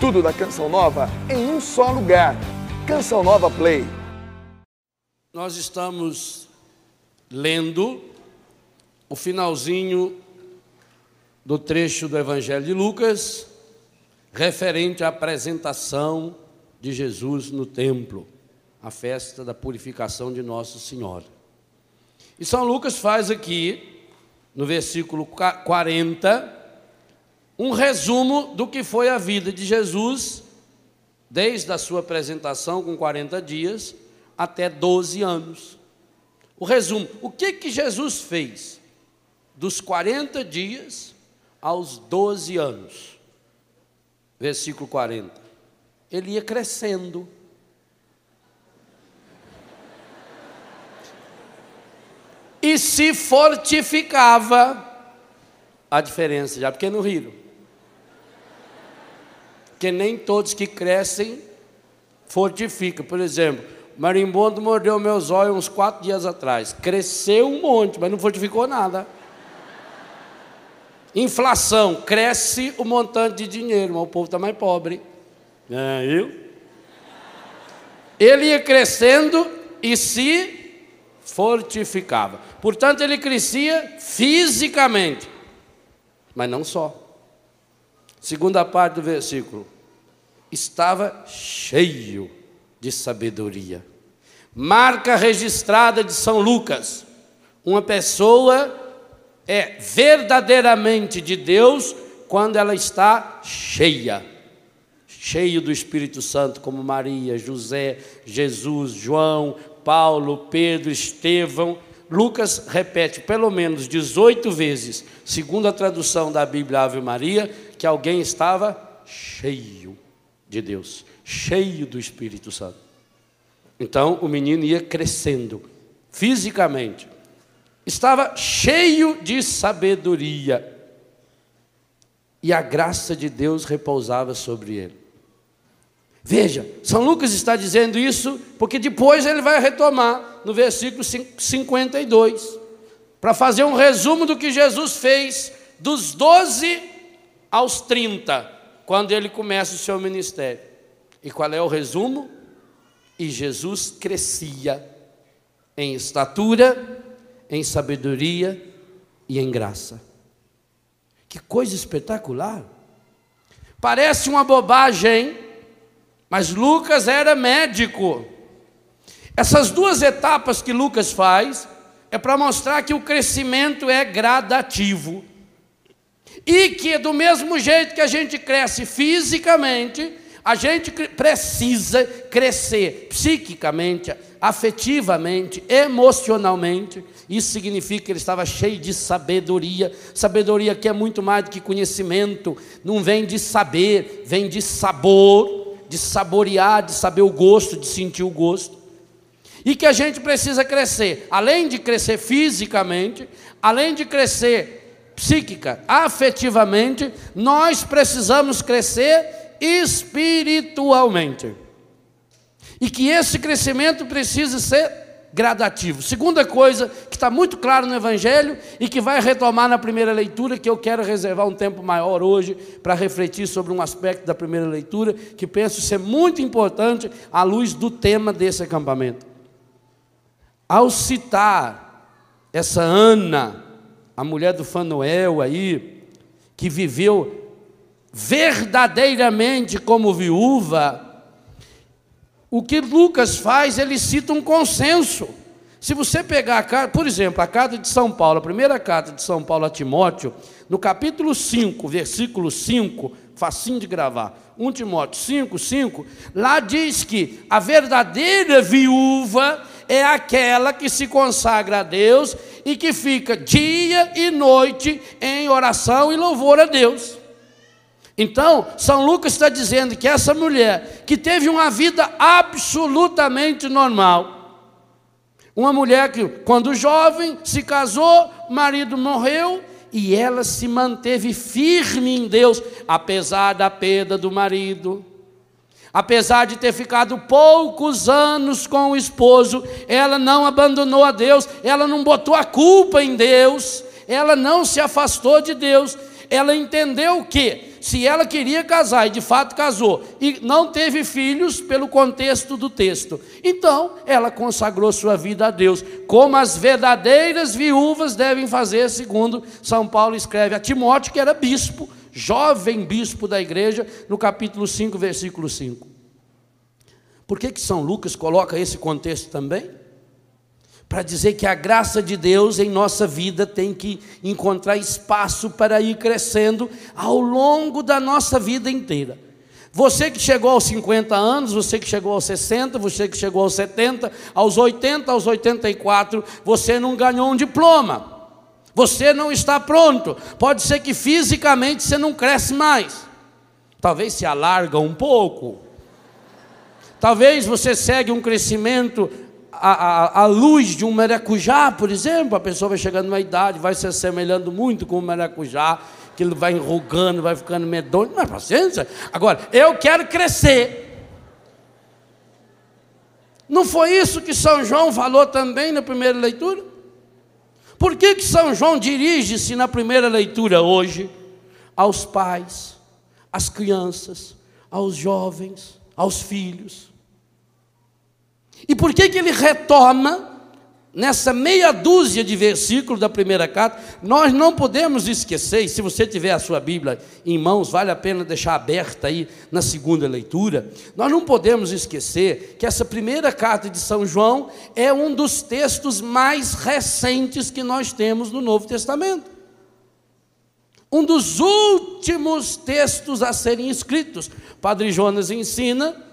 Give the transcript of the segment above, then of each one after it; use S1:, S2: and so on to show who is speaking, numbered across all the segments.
S1: Tudo da Canção Nova em um só lugar. Canção Nova Play.
S2: Nós estamos lendo o finalzinho do trecho do Evangelho de Lucas, referente à apresentação de Jesus no templo, a festa da purificação de Nossa Senhora. E São Lucas faz aqui, no versículo 40, um resumo do que foi a vida de Jesus, desde a sua apresentação com 40 dias até 12 anos. O resumo: o que, que Jesus fez dos 40 dias aos 12 anos? Versículo 40. Ele ia crescendo. E se fortificava. A diferença, já porque não riram que nem todos que crescem fortificam. Por exemplo, marimbondo mordeu meus olhos uns quatro dias atrás. Cresceu um monte, mas não fortificou nada. Inflação, cresce o montante de dinheiro, mas o povo está mais pobre. É, eu? Ele ia crescendo e se fortificava. Portanto, ele crescia fisicamente, mas não só. Segunda parte do versículo. Estava cheio de sabedoria. Marca registrada de São Lucas. Uma pessoa é verdadeiramente de Deus quando ela está cheia. Cheio do Espírito Santo, como Maria, José, Jesus, João, Paulo, Pedro, Estevão. Lucas repete pelo menos 18 vezes, segundo a tradução da Bíblia Ave Maria, que alguém estava cheio de Deus, cheio do Espírito Santo. Então o menino ia crescendo fisicamente, estava cheio de sabedoria, e a graça de Deus repousava sobre ele. Veja, São Lucas está dizendo isso porque depois ele vai retomar no versículo 52, para fazer um resumo do que Jesus fez dos doze aos 30, quando ele começa o seu ministério. E qual é o resumo? E Jesus crescia em estatura, em sabedoria e em graça. Que coisa espetacular! Parece uma bobagem, mas Lucas era médico. Essas duas etapas que Lucas faz é para mostrar que o crescimento é gradativo. E que do mesmo jeito que a gente cresce fisicamente, a gente precisa crescer psiquicamente, afetivamente, emocionalmente. Isso significa que ele estava cheio de sabedoria. Sabedoria que é muito mais do que conhecimento, não vem de saber, vem de sabor, de saborear, de saber o gosto, de sentir o gosto. E que a gente precisa crescer, além de crescer fisicamente, além de crescer psíquica, afetivamente, nós precisamos crescer espiritualmente. E que esse crescimento precisa ser gradativo. Segunda coisa que está muito claro no Evangelho e que vai retomar na primeira leitura, que eu quero reservar um tempo maior hoje para refletir sobre um aspecto da primeira leitura, que penso ser muito importante à luz do tema desse acampamento. Ao citar essa Ana, a mulher do Fanuel aí, que viveu verdadeiramente como viúva, o que Lucas faz, ele cita um consenso. Se você pegar a carta, por exemplo, a carta de São Paulo, a primeira carta de São Paulo a Timóteo, no capítulo 5, versículo 5, facinho de gravar, 1 Timóteo 5, 5, lá diz que a verdadeira viúva é aquela que se consagra a Deus e que fica dia e noite em oração e louvor a Deus. Então, São Lucas está dizendo que essa mulher que teve uma vida absolutamente normal, uma mulher que, quando jovem, se casou, marido morreu e ela se manteve firme em Deus, apesar da perda do marido, Apesar de ter ficado poucos anos com o esposo, ela não abandonou a Deus, ela não botou a culpa em Deus, ela não se afastou de Deus, ela entendeu que se ela queria casar e de fato casou e não teve filhos pelo contexto do texto, então ela consagrou sua vida a Deus, como as verdadeiras viúvas devem fazer, segundo São Paulo escreve a Timóteo, que era bispo, jovem bispo da igreja, no capítulo 5, versículo 5. Por que, que São Lucas coloca esse contexto também? para dizer que a graça de Deus em nossa vida tem que encontrar espaço para ir crescendo ao longo da nossa vida inteira. Você que chegou aos 50 anos, você que chegou aos 60, você que chegou aos 70, aos 80, aos 84, você não ganhou um diploma. Você não está pronto. Pode ser que fisicamente você não cresce mais. Talvez se alarga um pouco. Talvez você segue um crescimento a, a, a, luz de um maracujá, por exemplo, a pessoa vai chegando numa idade, vai se assemelhando muito com o maracujá, que ele vai enrugando, vai ficando medonho, mas paciência. Agora, eu quero crescer. Não foi isso que São João falou também na primeira leitura? Por que, que São João dirige-se na primeira leitura hoje aos pais, às crianças, aos jovens, aos filhos? E por que, que ele retoma nessa meia dúzia de versículos da primeira carta? Nós não podemos esquecer, e se você tiver a sua Bíblia em mãos, vale a pena deixar aberta aí na segunda leitura. Nós não podemos esquecer que essa primeira carta de São João é um dos textos mais recentes que nós temos no Novo Testamento. Um dos últimos textos a serem escritos. Padre Jonas ensina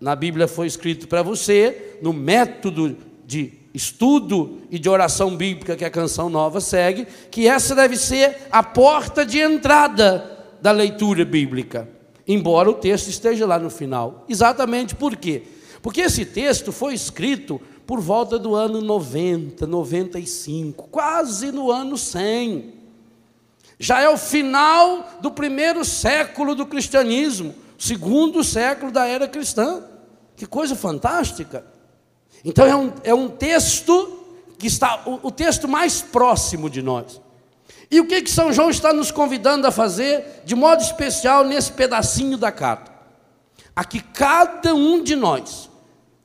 S2: na Bíblia foi escrito para você, no método de estudo e de oração bíblica que a canção nova segue, que essa deve ser a porta de entrada da leitura bíblica, embora o texto esteja lá no final. Exatamente por quê? Porque esse texto foi escrito por volta do ano 90, 95, quase no ano 100. Já é o final do primeiro século do cristianismo segundo século da era cristã. Que coisa fantástica! Então é um, é um texto que está o, o texto mais próximo de nós. E o que, que São João está nos convidando a fazer, de modo especial, nesse pedacinho da carta? A que cada um de nós,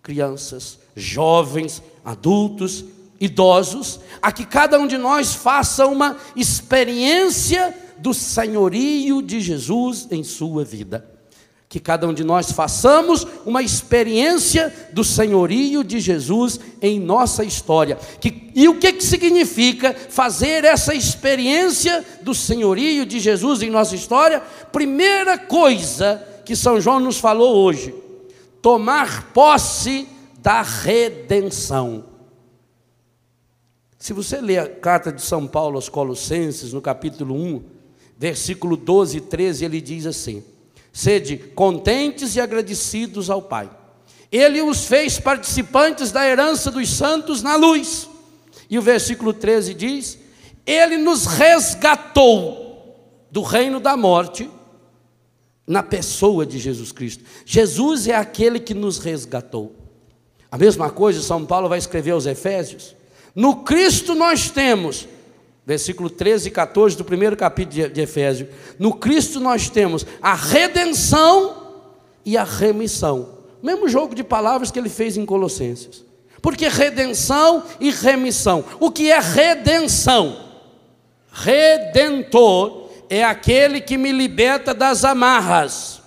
S2: crianças, jovens, adultos, idosos, a que cada um de nós faça uma experiência do senhorio de Jesus em sua vida que cada um de nós façamos uma experiência do senhorio de Jesus em nossa história. Que, e o que, que significa fazer essa experiência do senhorio de Jesus em nossa história? Primeira coisa que São João nos falou hoje: tomar posse da redenção. Se você ler a carta de São Paulo aos Colossenses, no capítulo 1, versículo 12 e 13, ele diz assim: Sede contentes e agradecidos ao Pai. Ele os fez participantes da herança dos santos na luz. E o versículo 13 diz: Ele nos resgatou do reino da morte na pessoa de Jesus Cristo. Jesus é aquele que nos resgatou. A mesma coisa São Paulo vai escrever aos Efésios. No Cristo nós temos versículo 13 e 14 do primeiro capítulo de Efésios. No Cristo nós temos a redenção e a remissão. Mesmo jogo de palavras que ele fez em Colossenses. Porque redenção e remissão. O que é redenção? Redentor é aquele que me liberta das amarras.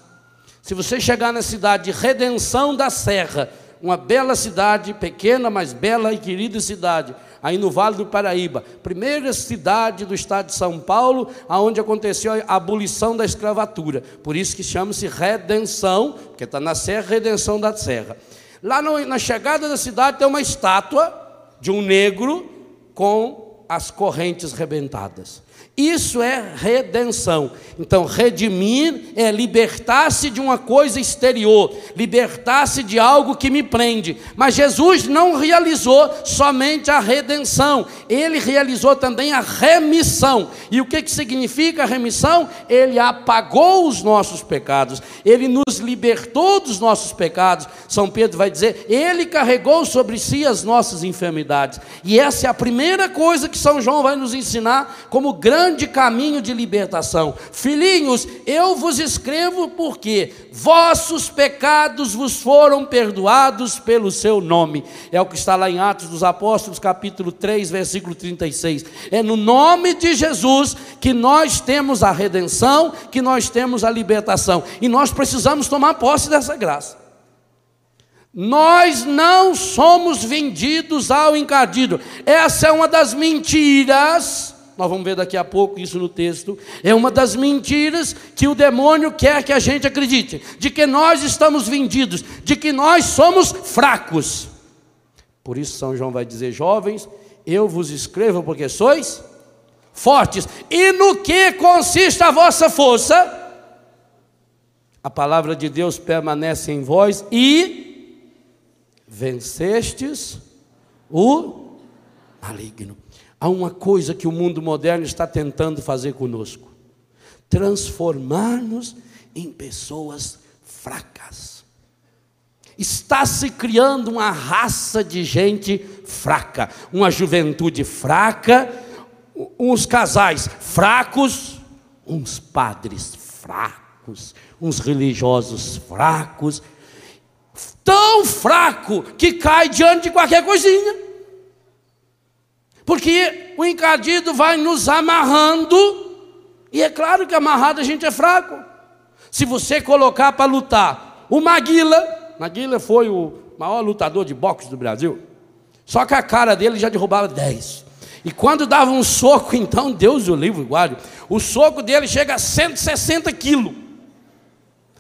S2: Se você chegar na cidade de Redenção da Serra, uma bela cidade, pequena, mas bela e querida cidade, aí no Vale do Paraíba, primeira cidade do estado de São Paulo, aonde aconteceu a abolição da escravatura. Por isso que chama-se Redenção, porque está na Serra, Redenção da Serra. Lá no, na chegada da cidade tem uma estátua de um negro com as correntes rebentadas. Isso é redenção. Então, redimir é libertar-se de uma coisa exterior, libertar-se de algo que me prende. Mas Jesus não realizou somente a redenção, ele realizou também a remissão. E o que, que significa a remissão? Ele apagou os nossos pecados, ele nos libertou dos nossos pecados. São Pedro vai dizer: ele carregou sobre si as nossas enfermidades. E essa é a primeira coisa que São João vai nos ensinar como grande caminho de libertação. Filhinhos, eu vos escrevo porque vossos pecados vos foram perdoados pelo seu nome. É o que está lá em Atos dos Apóstolos, capítulo 3, versículo 36. É no nome de Jesus que nós temos a redenção, que nós temos a libertação. E nós precisamos tomar posse dessa graça. Nós não somos vendidos ao encardido. Essa é uma das mentiras. Nós vamos ver daqui a pouco isso no texto. É uma das mentiras que o demônio quer que a gente acredite: de que nós estamos vendidos, de que nós somos fracos. Por isso, São João vai dizer: jovens, eu vos escrevo porque sois fortes. E no que consiste a vossa força? A palavra de Deus permanece em vós e vencestes o maligno. Há uma coisa que o mundo moderno está tentando fazer conosco: transformar-nos em pessoas fracas. Está se criando uma raça de gente fraca, uma juventude fraca, uns casais fracos, uns padres fracos, uns religiosos fracos, tão fraco que cai diante de qualquer coisinha. Porque o encardido vai nos amarrando, e é claro que amarrado a gente é fraco. Se você colocar para lutar o Maguila, Maguila foi o maior lutador de boxe do Brasil, só que a cara dele já derrubava 10. E quando dava um soco, então, Deus o livre, guarde, o soco dele chega a 160 quilos.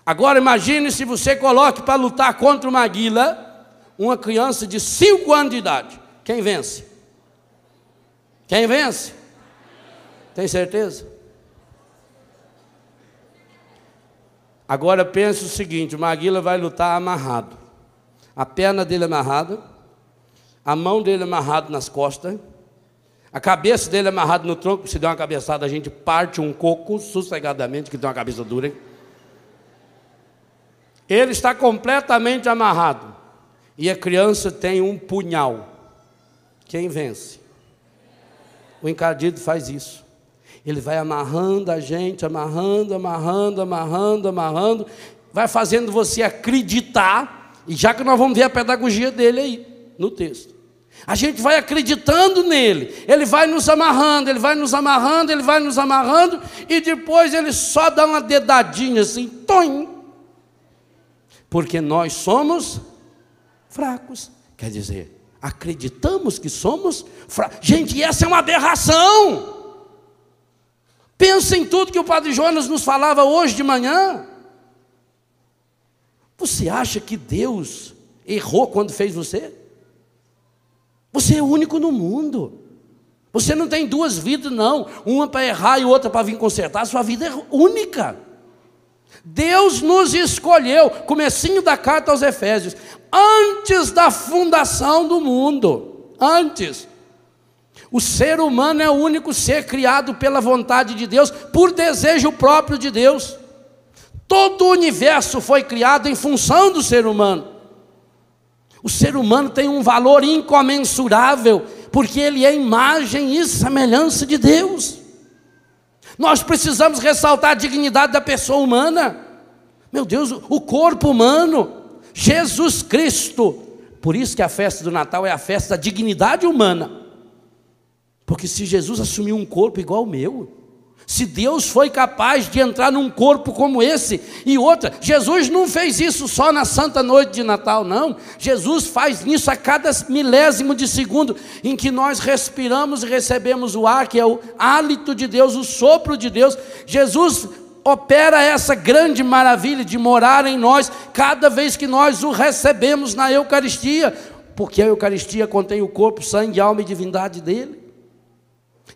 S2: Agora imagine se você coloque para lutar contra uma águila uma criança de 5 anos de idade. Quem vence? Quem vence? Tem certeza? Agora pense o seguinte: o Maguila vai lutar amarrado. A perna dele amarrada, a mão dele amarrada nas costas, a cabeça dele amarrada no tronco. Se der uma cabeçada, a gente parte um coco sossegadamente, que tem uma cabeça dura. Hein? Ele está completamente amarrado. E a criança tem um punhal. Quem vence? O encardido faz isso. Ele vai amarrando a gente, amarrando, amarrando, amarrando, amarrando, vai fazendo você acreditar, e já que nós vamos ver a pedagogia dele aí, no texto. A gente vai acreditando nele, ele vai nos amarrando, ele vai nos amarrando, ele vai nos amarrando, e depois ele só dá uma dedadinha assim, toim, porque nós somos fracos. Quer dizer, acreditamos que somos. Gente, essa é uma aberração. Pensa em tudo que o Padre Jonas nos falava hoje de manhã. Você acha que Deus errou quando fez você? Você é único no mundo. Você não tem duas vidas, não. Uma para errar e outra para vir consertar. Sua vida é única. Deus nos escolheu, comecinho da carta aos Efésios, antes da fundação do mundo, antes. O ser humano é o único ser criado pela vontade de Deus, por desejo próprio de Deus. Todo o universo foi criado em função do ser humano. O ser humano tem um valor incomensurável, porque ele é imagem e semelhança de Deus. Nós precisamos ressaltar a dignidade da pessoa humana. Meu Deus, o corpo humano, Jesus Cristo. Por isso que a festa do Natal é a festa da dignidade humana. Porque se Jesus assumiu um corpo igual ao meu, se Deus foi capaz de entrar num corpo como esse, e outra, Jesus não fez isso só na santa noite de Natal, não. Jesus faz isso a cada milésimo de segundo em que nós respiramos e recebemos o ar, que é o hálito de Deus, o sopro de Deus. Jesus opera essa grande maravilha de morar em nós cada vez que nós o recebemos na Eucaristia, porque a Eucaristia contém o corpo, sangue, alma e divindade dele.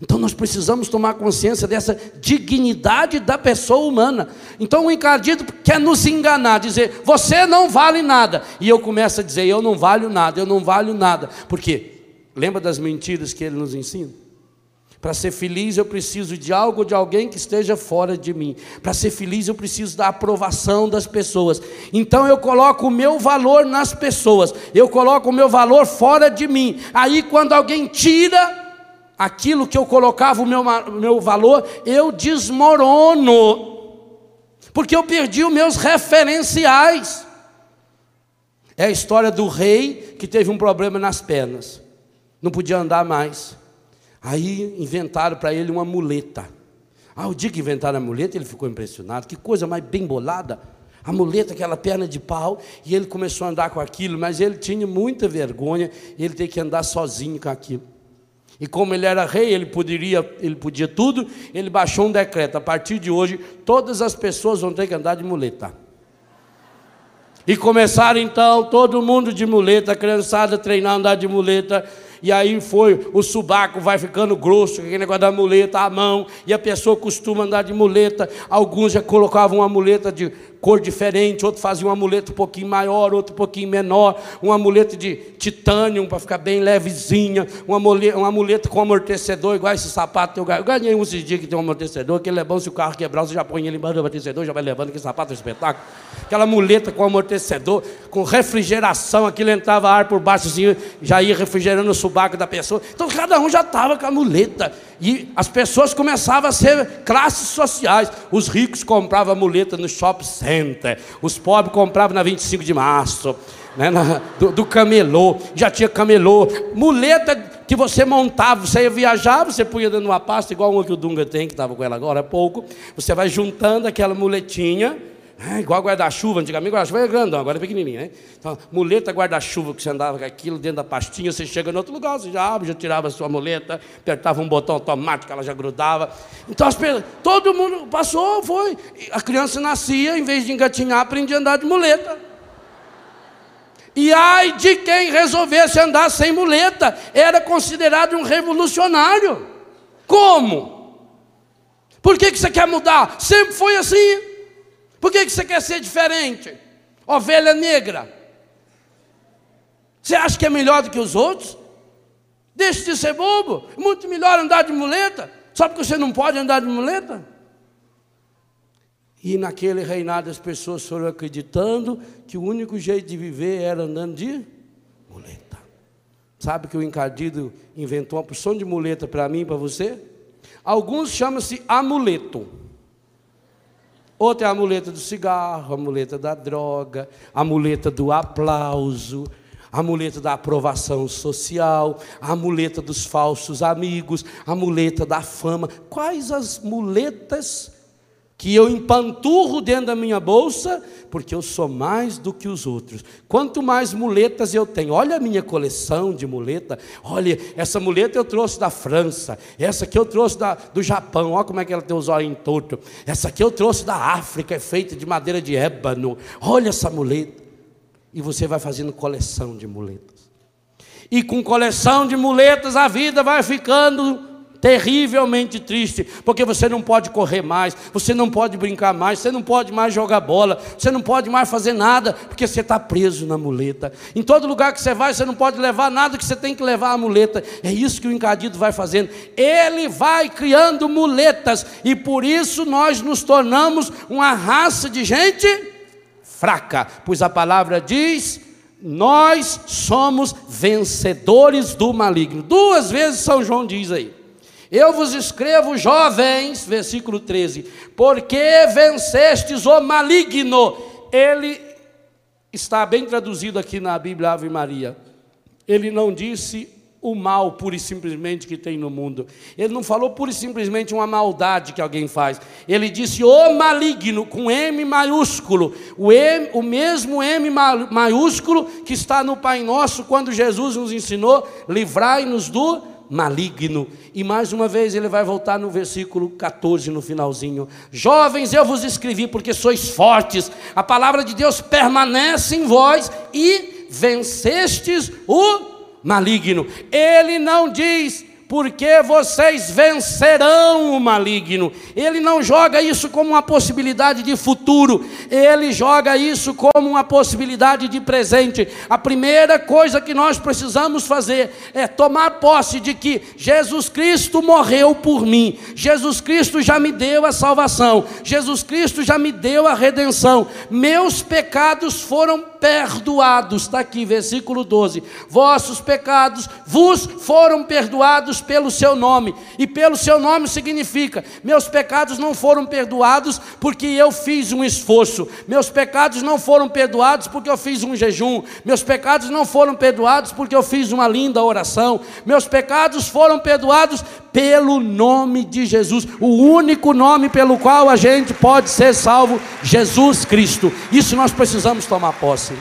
S2: Então nós precisamos tomar consciência dessa dignidade da pessoa humana. Então o encardido quer nos enganar, dizer, você não vale nada. E eu começo a dizer, eu não valho nada, eu não valho nada. Por quê? Lembra das mentiras que ele nos ensina? Para ser feliz eu preciso de algo, de alguém que esteja fora de mim. Para ser feliz eu preciso da aprovação das pessoas. Então eu coloco o meu valor nas pessoas. Eu coloco o meu valor fora de mim. Aí quando alguém tira aquilo que eu colocava o meu, meu valor, eu desmorono. Porque eu perdi os meus referenciais. É a história do rei que teve um problema nas pernas, não podia andar mais. Aí inventaram para ele uma muleta. Ah, o dia que inventaram a muleta, ele ficou impressionado. Que coisa mais bem bolada. A muleta, aquela perna de pau, e ele começou a andar com aquilo, mas ele tinha muita vergonha, ele ter que andar sozinho com aquilo. E como ele era rei, ele poderia, ele podia tudo, ele baixou um decreto. A partir de hoje, todas as pessoas vão ter que andar de muleta. E começaram então todo mundo de muleta, criançada treinar a andar de muleta. E aí foi, o subaco vai ficando grosso, aquele negócio da muleta, a mão, e a pessoa costuma andar de muleta. Alguns já colocavam uma muleta de cor diferente, outro fazia um amuleto um pouquinho maior, outro um pouquinho menor, um amuleto de titânio para ficar bem levezinha, um amuleto, um amuleto com amortecedor, igual esse sapato. Eu ganhei um esses dias que tem um amortecedor, que ele é bom se o carro quebrar, você já põe ele embaixo do amortecedor, já vai levando aquele sapato, é espetáculo. Aquela muleta com amortecedor, com refrigeração, aquilo entrava ar por baixo, assim, já ia refrigerando o subaco da pessoa. Então cada um já estava com a muleta. E as pessoas começavam a ser classes sociais. Os ricos compravam muleta no shopping center, os pobres compravam na 25 de março, né, na, do, do camelô, já tinha camelô. Muleta que você montava, você ia viajar, você punha dentro de uma pasta, igual uma que o Dunga tem, que estava com ela agora há pouco. Você vai juntando aquela muletinha é, igual guarda-chuva, antigamente guarda-chuva era grandão, agora é pequenininho, né? Então, muleta guarda-chuva, que você andava com aquilo dentro da pastinha, você chega em outro lugar, você já abre, já tirava a sua muleta, apertava um botão automático, ela já grudava. Então, as pessoas, todo mundo passou, foi. A criança nascia, em vez de engatinhar, aprendia a andar de muleta. E ai de quem resolvesse andar sem muleta, era considerado um revolucionário. Como? Por que, que você quer mudar? Sempre foi assim. Por que você quer ser diferente? Ovelha negra. Você acha que é melhor do que os outros? Deixe de ser bobo. Muito melhor andar de muleta. Só porque você não pode andar de muleta? E naquele reinado as pessoas foram acreditando que o único jeito de viver era andando de muleta. Sabe que o encardido inventou uma porção de muleta para mim e para você? Alguns chamam-se amuleto. Outra é a muleta do cigarro, a muleta da droga, a muleta do aplauso, a muleta da aprovação social, a muleta dos falsos amigos, a muleta da fama. Quais as muletas que eu empanturro dentro da minha bolsa, porque eu sou mais do que os outros. Quanto mais muletas eu tenho, olha a minha coleção de muleta, olha, essa muleta eu trouxe da França, essa aqui eu trouxe da, do Japão, olha como é que ela tem os olhos torto, essa aqui eu trouxe da África, é feita de madeira de ébano, olha essa muleta. E você vai fazendo coleção de muletas. E com coleção de muletas a vida vai ficando terrivelmente triste, porque você não pode correr mais, você não pode brincar mais, você não pode mais jogar bola, você não pode mais fazer nada, porque você está preso na muleta. Em todo lugar que você vai, você não pode levar nada que você tem que levar a muleta. É isso que o encadido vai fazendo. Ele vai criando muletas, e por isso nós nos tornamos uma raça de gente fraca, pois a palavra diz. Nós somos vencedores do maligno. Duas vezes São João diz aí. Eu vos escrevo, jovens, versículo 13, porque vencestes o maligno. Ele está bem traduzido aqui na Bíblia Ave Maria. Ele não disse o mal pura e simplesmente que tem no mundo. Ele não falou pura e simplesmente uma maldade que alguém faz. Ele disse o maligno com M maiúsculo. O, M, o mesmo M maiúsculo que está no Pai Nosso quando Jesus nos ensinou: livrai-nos do maligno. E mais uma vez ele vai voltar no versículo 14, no finalzinho. Jovens, eu vos escrevi porque sois fortes, a palavra de Deus permanece em vós e vencestes o maligno. Ele não diz porque vocês vencerão o maligno. Ele não joga isso como uma possibilidade de futuro, ele joga isso como uma possibilidade de presente. A primeira coisa que nós precisamos fazer é tomar posse de que Jesus Cristo morreu por mim, Jesus Cristo já me deu a salvação, Jesus Cristo já me deu a redenção, meus pecados foram perdoados. Está aqui, versículo 12: Vossos pecados vos foram perdoados pelo seu nome. E pelo seu nome significa: meus pecados não foram perdoados porque eu fiz um esforço. Meus pecados não foram perdoados porque eu fiz um jejum. Meus pecados não foram perdoados porque eu fiz uma linda oração. Meus pecados foram perdoados pelo nome de Jesus, o único nome pelo qual a gente pode ser salvo, Jesus Cristo. Isso nós precisamos tomar posse.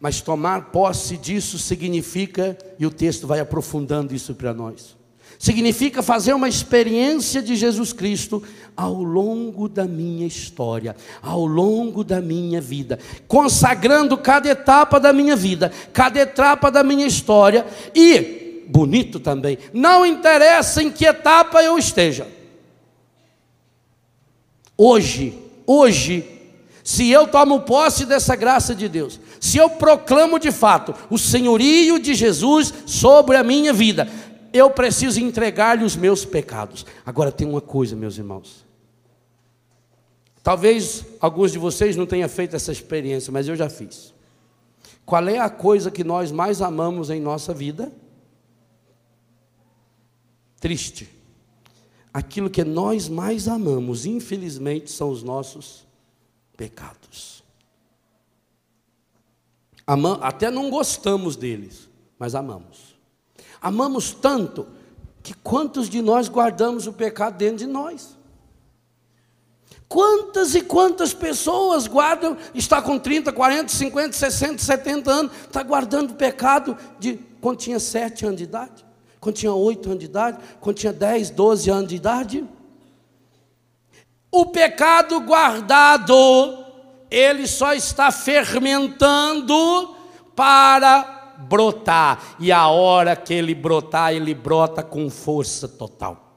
S2: Mas tomar posse disso significa, e o texto vai aprofundando isso para nós, significa fazer uma experiência de Jesus Cristo ao longo da minha história, ao longo da minha vida, consagrando cada etapa da minha vida, cada etapa da minha história e, bonito também, não interessa em que etapa eu esteja. Hoje, hoje, se eu tomo posse dessa graça de Deus, se eu proclamo de fato o senhorio de Jesus sobre a minha vida, eu preciso entregar-lhe os meus pecados. Agora tem uma coisa, meus irmãos. Talvez alguns de vocês não tenham feito essa experiência, mas eu já fiz. Qual é a coisa que nós mais amamos em nossa vida? Triste. Aquilo que nós mais amamos, infelizmente, são os nossos pecados. Até não gostamos deles, mas amamos. Amamos tanto que quantos de nós guardamos o pecado dentro de nós? Quantas e quantas pessoas guardam, está com 30, 40, 50, 60, 70 anos, está guardando o pecado de quando tinha 7 anos de idade, quando tinha 8 anos de idade, quando tinha 10, 12 anos de idade? O pecado guardado, ele só está fermentando para brotar. E a hora que ele brotar, ele brota com força total.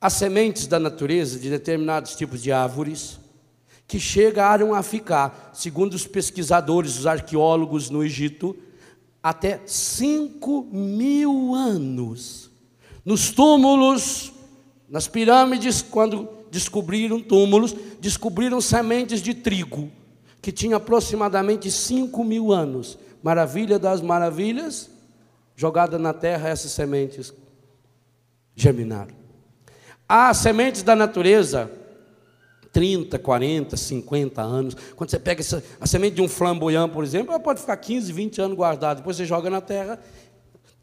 S2: As sementes da natureza de determinados tipos de árvores que chegaram a ficar, segundo os pesquisadores, os arqueólogos no Egito, até 5 mil anos. Nos túmulos nas pirâmides, quando descobriram túmulos, descobriram sementes de trigo, que tinha aproximadamente 5 mil anos. Maravilha das maravilhas, jogada na terra, essas sementes germinaram. Há sementes da natureza, 30, 40, 50 anos. Quando você pega essa, a semente de um flamboyant, por exemplo, ela pode ficar 15, 20 anos guardada. Depois você joga na terra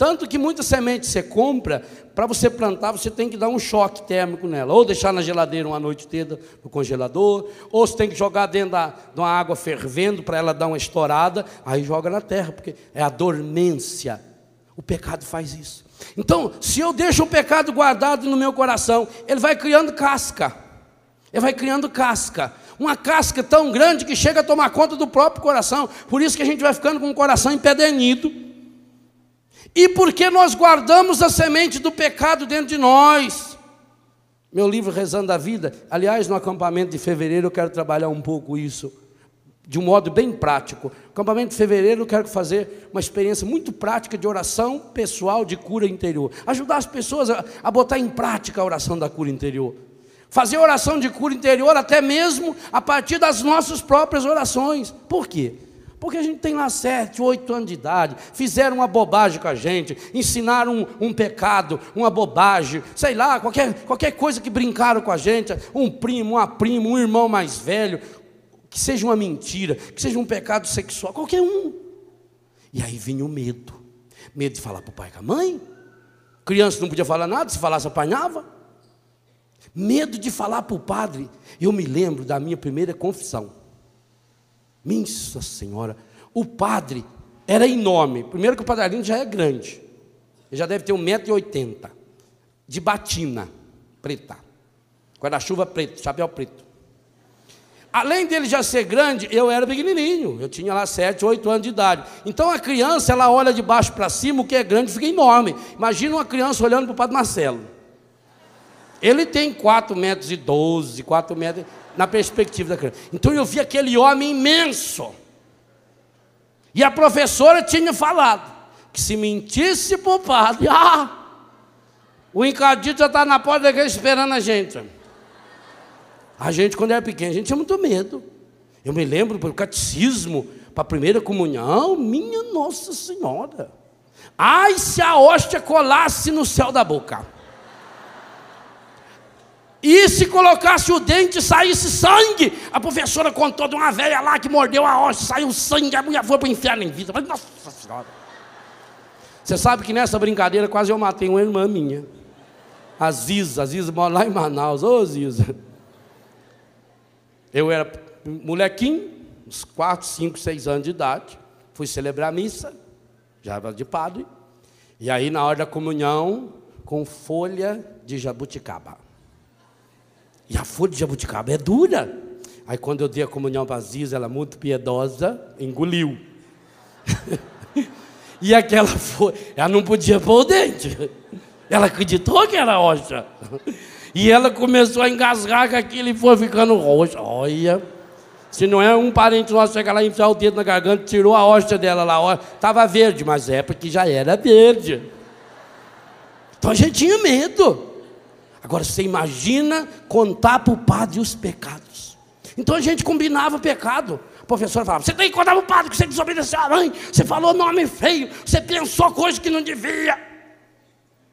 S2: tanto que muita semente você compra, para você plantar, você tem que dar um choque térmico nela. Ou deixar na geladeira uma noite inteira no congelador, ou você tem que jogar dentro da, de uma água fervendo para ela dar uma estourada, aí joga na terra, porque é a dormência. O pecado faz isso. Então, se eu deixo o pecado guardado no meu coração, ele vai criando casca. Ele vai criando casca. Uma casca tão grande que chega a tomar conta do próprio coração. Por isso que a gente vai ficando com o coração empedernido e porque nós guardamos a semente do pecado dentro de nós. Meu livro Rezando a Vida, aliás, no acampamento de fevereiro eu quero trabalhar um pouco isso, de um modo bem prático. Acampamento de fevereiro eu quero fazer uma experiência muito prática de oração pessoal de cura interior. Ajudar as pessoas a, a botar em prática a oração da cura interior. Fazer oração de cura interior até mesmo a partir das nossas próprias orações. Por quê? Porque a gente tem lá sete, oito anos de idade, fizeram uma bobagem com a gente, ensinaram um, um, pecado, uma bobagem, sei lá, qualquer, qualquer coisa que brincaram com a gente, um primo, uma prima, um irmão mais velho, que seja uma mentira, que seja um pecado sexual, qualquer um. E aí vinha o medo, medo de falar para o pai e com a mãe, criança não podia falar nada, se falasse apanhava. Medo de falar para o padre. Eu me lembro da minha primeira confissão. Minha senhora, o padre era enorme. Primeiro que o padrinho já é grande. Ele já deve ter 1,80m. De batina preta. Guarda-chuva preto, chapéu preto. Além dele já ser grande, eu era pequenininho. Eu tinha lá 7, 8 anos de idade. Então a criança, ela olha de baixo para cima, o que é grande fica enorme. Imagina uma criança olhando para o Padre Marcelo. Ele tem 4 metros e 12, 4 metros na perspectiva da criança. Então eu vi aquele homem imenso. E a professora tinha falado que se mentisse para o padre, ah, o encadito já está na porta da igreja esperando a gente. A gente, quando era pequeno, a gente tinha muito medo. Eu me lembro, o catecismo, para a primeira comunhão, minha Nossa Senhora. Ai, se a hóstia colasse no céu da boca. E se colocasse o dente saísse sangue? A professora contou de uma velha lá que mordeu a hóstia, saiu sangue, a mulher foi para o inferno em vida. Mas, nossa senhora. Você sabe que nessa brincadeira quase eu matei uma irmã minha. A Ziza, a Ziza mora lá em Manaus. Ô Ziza. Eu era molequinho, uns 4, 5, 6 anos de idade. Fui celebrar a missa, já era de padre. E aí, na hora da comunhão, com folha de jabuticaba. E a folha de jabuticaba é dura. Aí quando eu dei a comunhão para a Ziza, ela muito piedosa, engoliu. e aquela folha, ela não podia pôr o dente. Ela acreditou que era roxa. E ela começou a engasgar com aquilo e foi ficando roxa. Olha. Se não é um parente nosso chegar lá e enfiar o dedo na garganta, tirou a hóstia dela lá, estava verde, mas é porque já era verde. Então a gente tinha medo. Agora você imagina contar para o padre os pecados. Então a gente combinava o pecado. A professora falava: você tem que contar para o padre que você desobedeceu a mãe, você falou nome feio, você pensou coisa que não devia.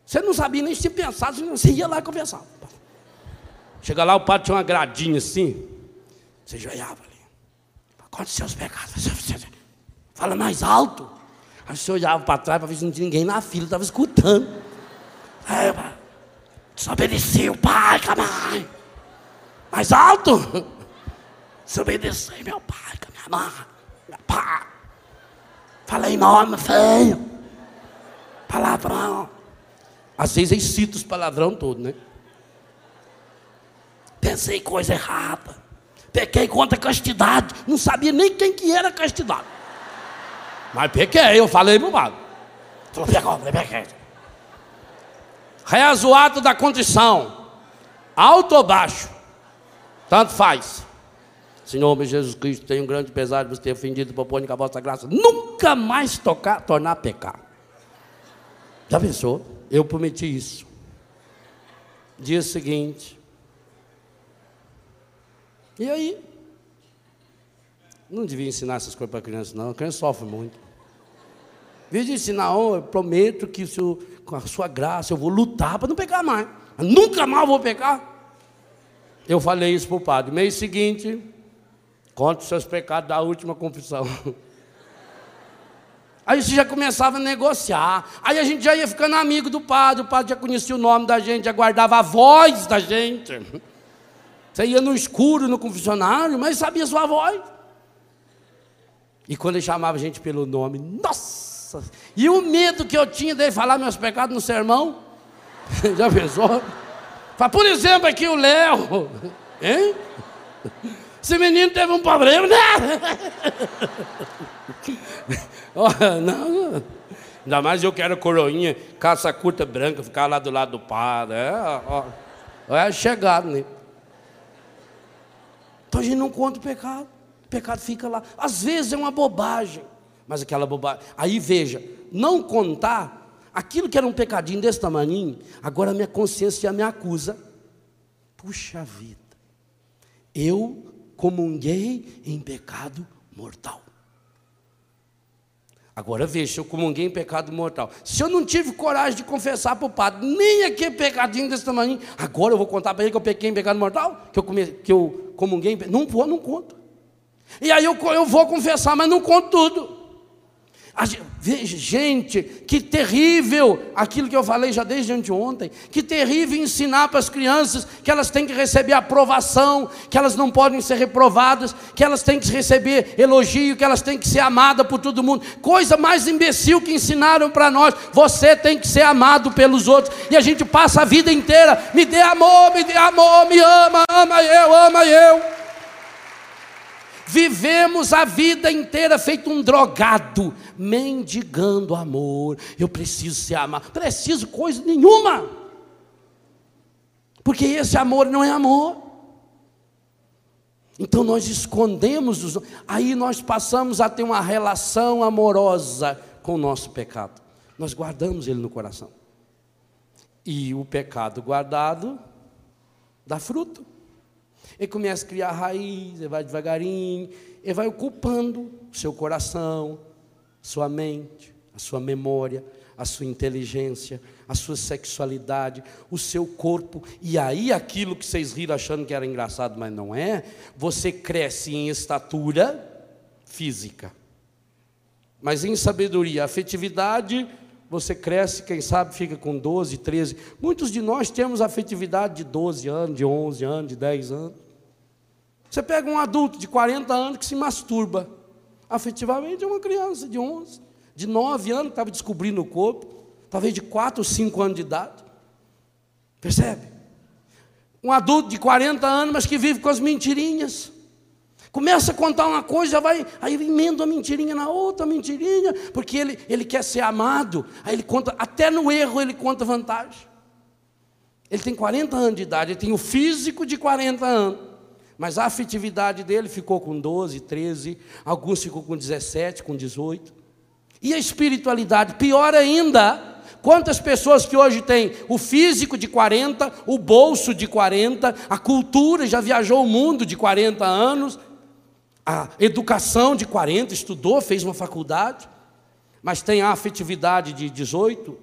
S2: Você não sabia nem se pensar, você ia lá conversar. Chega lá, o padre tinha uma gradinha assim. Você joiava ali. Conta seus pecados. Fala mais alto. Aí você olhava para trás para ver se não tinha ninguém na fila, estava escutando. Aí, Desobedeci o pai com a mãe. Mais alto. Desobedeci meu pai com a minha mãe. Meu pai. Falei nome feio. Palavrão. Às vezes eles citam os palavrão todo, né? Pensei coisa errada. Pequei contra a castidade. Não sabia nem quem que era castidade. Mas pequei, eu falei pro padre. Falou, pecou, pequei. Reza ato da condição, alto ou baixo, tanto faz. Senhor meu Jesus Cristo, tenho um grande pesar de você ter ofendido com a vossa graça. Nunca mais tocar, tornar a pecar. Já pensou? Eu prometi isso. Dia seguinte. E aí? Não devia ensinar essas coisas para criança, não. A criança sofre muito. De ensinar, oh, eu prometo que eu com a sua graça, eu vou lutar para não pecar mais. Nunca mais vou pecar. Eu falei isso para o padre. Mês seguinte, conta os seus pecados da última confissão. Aí você já começava a negociar. Aí a gente já ia ficando amigo do padre. O padre já conhecia o nome da gente, já guardava a voz da gente. Você ia no escuro no confessionário, mas sabia sua voz. E quando ele chamava a gente pelo nome, nossa! Nossa! E o medo que eu tinha de falar meus pecados no sermão? Já pensou? Por exemplo, aqui o Léo. Hein? Esse menino teve um problema, né? não, ainda mais eu quero coroinha, calça curta branca, ficar lá do lado do padre. É, é chegado, né? Então a gente não conta o pecado. O pecado fica lá. Às vezes é uma bobagem mas aquela bobagem. Aí veja, não contar aquilo que era um pecadinho desse tamanho, agora a minha consciência já me acusa. Puxa vida, eu comunguei em pecado mortal. Agora veja, eu comunguei em pecado mortal. Se eu não tive coragem de confessar para o padre, nem aquele pecadinho desse tamanho, agora eu vou contar para ele que eu pequei em pecado mortal? Que eu, come, que eu comunguei em Não vou, não conto. E aí eu, eu vou confessar, mas não conto tudo. Veja, gente, que terrível aquilo que eu falei já desde anteontem. Que terrível ensinar para as crianças que elas têm que receber aprovação, que elas não podem ser reprovadas, que elas têm que receber elogio, que elas têm que ser amadas por todo mundo. Coisa mais imbecil que ensinaram para nós. Você tem que ser amado pelos outros. E a gente passa a vida inteira: me dê amor, me dê amor, me ama, ama eu, ama eu. Vivemos a vida inteira feito um drogado, mendigando amor. Eu preciso ser amado. Preciso coisa nenhuma. Porque esse amor não é amor. Então nós escondemos os. Aí nós passamos a ter uma relação amorosa com o nosso pecado. Nós guardamos ele no coração. E o pecado guardado dá fruto. Ele começa a criar raiz, ele vai devagarinho, ele vai ocupando seu coração, sua mente, a sua memória, a sua inteligência, a sua sexualidade, o seu corpo, e aí aquilo que vocês riram achando que era engraçado, mas não é, você cresce em estatura física. Mas em sabedoria, afetividade, você cresce, quem sabe fica com 12, 13. Muitos de nós temos afetividade de 12 anos, de 11 anos, de 10 anos. Você pega um adulto de 40 anos que se masturba. Afetivamente é uma criança de 11, de 9 anos que estava descobrindo o corpo, talvez de 4 ou 5 anos de idade. Percebe? Um adulto de 40 anos, mas que vive com as mentirinhas. Começa a contar uma coisa, vai, aí emenda uma mentirinha na outra mentirinha, porque ele, ele quer ser amado. Aí ele conta, até no erro ele conta vantagem. Ele tem 40 anos de idade, ele tem o físico de 40 anos. Mas a afetividade dele ficou com 12, 13, alguns ficou com 17, com 18. E a espiritualidade, pior ainda, Quantas pessoas que hoje têm o físico de 40, o bolso de 40, a cultura, já viajou o mundo de 40 anos, a educação de 40, estudou, fez uma faculdade, mas tem a afetividade de 18,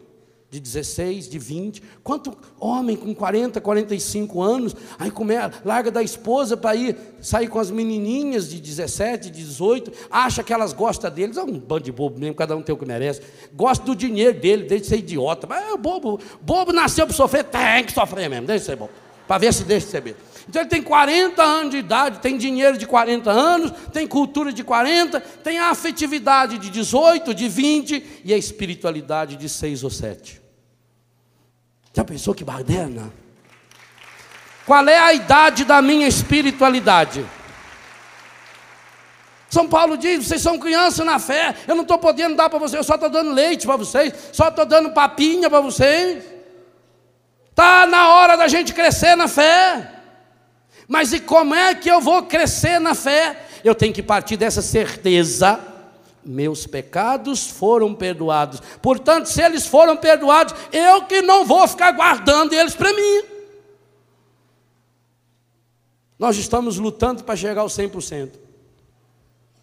S2: de 16, de 20. Quanto homem com 40, 45 anos, aí começa, larga da esposa para ir sair com as menininhas de 17, 18, acha que elas gostam deles, é um bando de bobo mesmo, cada um tem o que merece. Gosta do dinheiro dele, deixa de ser idiota, mas é bobo, bobo nasceu para sofrer, tem que sofrer mesmo, deixa de ser bobo, para ver se deixa de ser bobo. Então ele tem 40 anos de idade, tem dinheiro de 40 anos, tem cultura de 40, tem a afetividade de 18, de 20 e a espiritualidade de 6 ou 7. Já pensou que baderna? Qual é a idade da minha espiritualidade? São Paulo diz: vocês são crianças na fé, eu não estou podendo dar para vocês, eu só estou dando leite para vocês, só estou dando papinha para vocês. Está na hora da gente crescer na fé. Mas e como é que eu vou crescer na fé? Eu tenho que partir dessa certeza meus pecados foram perdoados. Portanto, se eles foram perdoados, eu que não vou ficar guardando eles para mim. Nós estamos lutando para chegar aos 100%.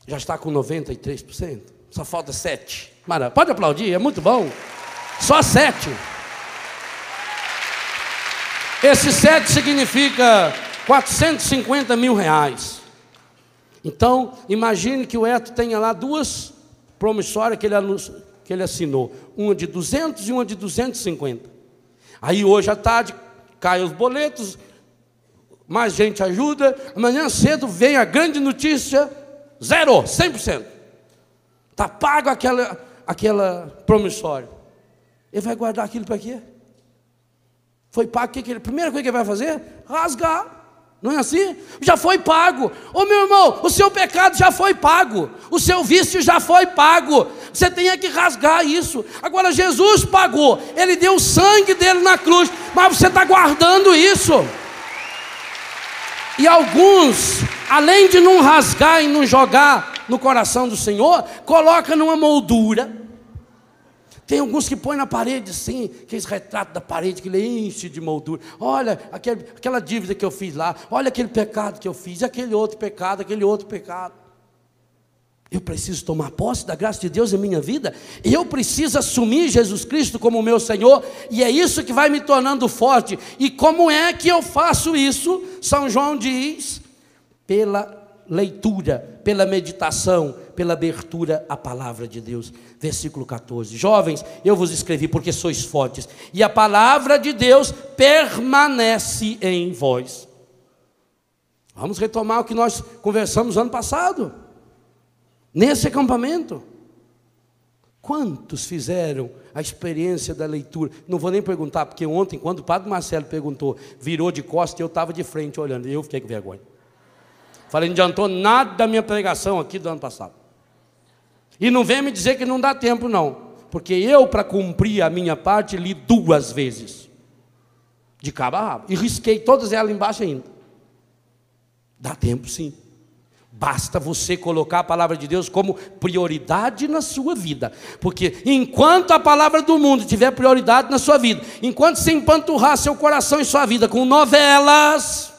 S2: Já está com 93%. Só falta 7. Mara, pode aplaudir, é muito bom. Só 7. Esse 7 significa 450 mil reais. Então, imagine que o Eto tenha lá duas promissórias que ele, que ele assinou, uma de 200 e uma de 250. Aí hoje à tarde caem os boletos, mais gente ajuda, amanhã cedo vem a grande notícia, zero, 100%. Está pago aquela, aquela promissória. Ele vai guardar aquilo para quê? Foi pago, que, que ele, a primeira coisa que ele vai fazer? Rasgar. Não é assim? Já foi pago. Ô meu irmão, o seu pecado já foi pago. O seu vício já foi pago. Você tem que rasgar isso. Agora Jesus pagou. Ele deu o sangue dele na cruz. Mas você está guardando isso. E alguns, além de não rasgar e não jogar no coração do Senhor, coloca numa moldura tem alguns que põem na parede assim, aqueles retratos da parede que ele enche de moldura. Olha aquele, aquela dívida que eu fiz lá, olha aquele pecado que eu fiz, aquele outro pecado, aquele outro pecado. Eu preciso tomar posse da graça de Deus em minha vida. Eu preciso assumir Jesus Cristo como meu Senhor, e é isso que vai me tornando forte. E como é que eu faço isso? São João diz: pela leitura, pela meditação, pela abertura à palavra de Deus. Versículo 14: Jovens, eu vos escrevi porque sois fortes, e a palavra de Deus permanece em vós. Vamos retomar o que nós conversamos ano passado, nesse acampamento. Quantos fizeram a experiência da leitura? Não vou nem perguntar, porque ontem, quando o padre Marcelo perguntou, virou de costas e eu estava de frente olhando, eu fiquei com vergonha. Falei, não adiantou nada da minha pregação aqui do ano passado. E não vem me dizer que não dá tempo, não. Porque eu, para cumprir a minha parte, li duas vezes. De cabo a rabo. E risquei todas elas embaixo ainda. Dá tempo sim. Basta você colocar a palavra de Deus como prioridade na sua vida. Porque enquanto a palavra do mundo tiver prioridade na sua vida, enquanto você empanturrar seu coração e sua vida com novelas,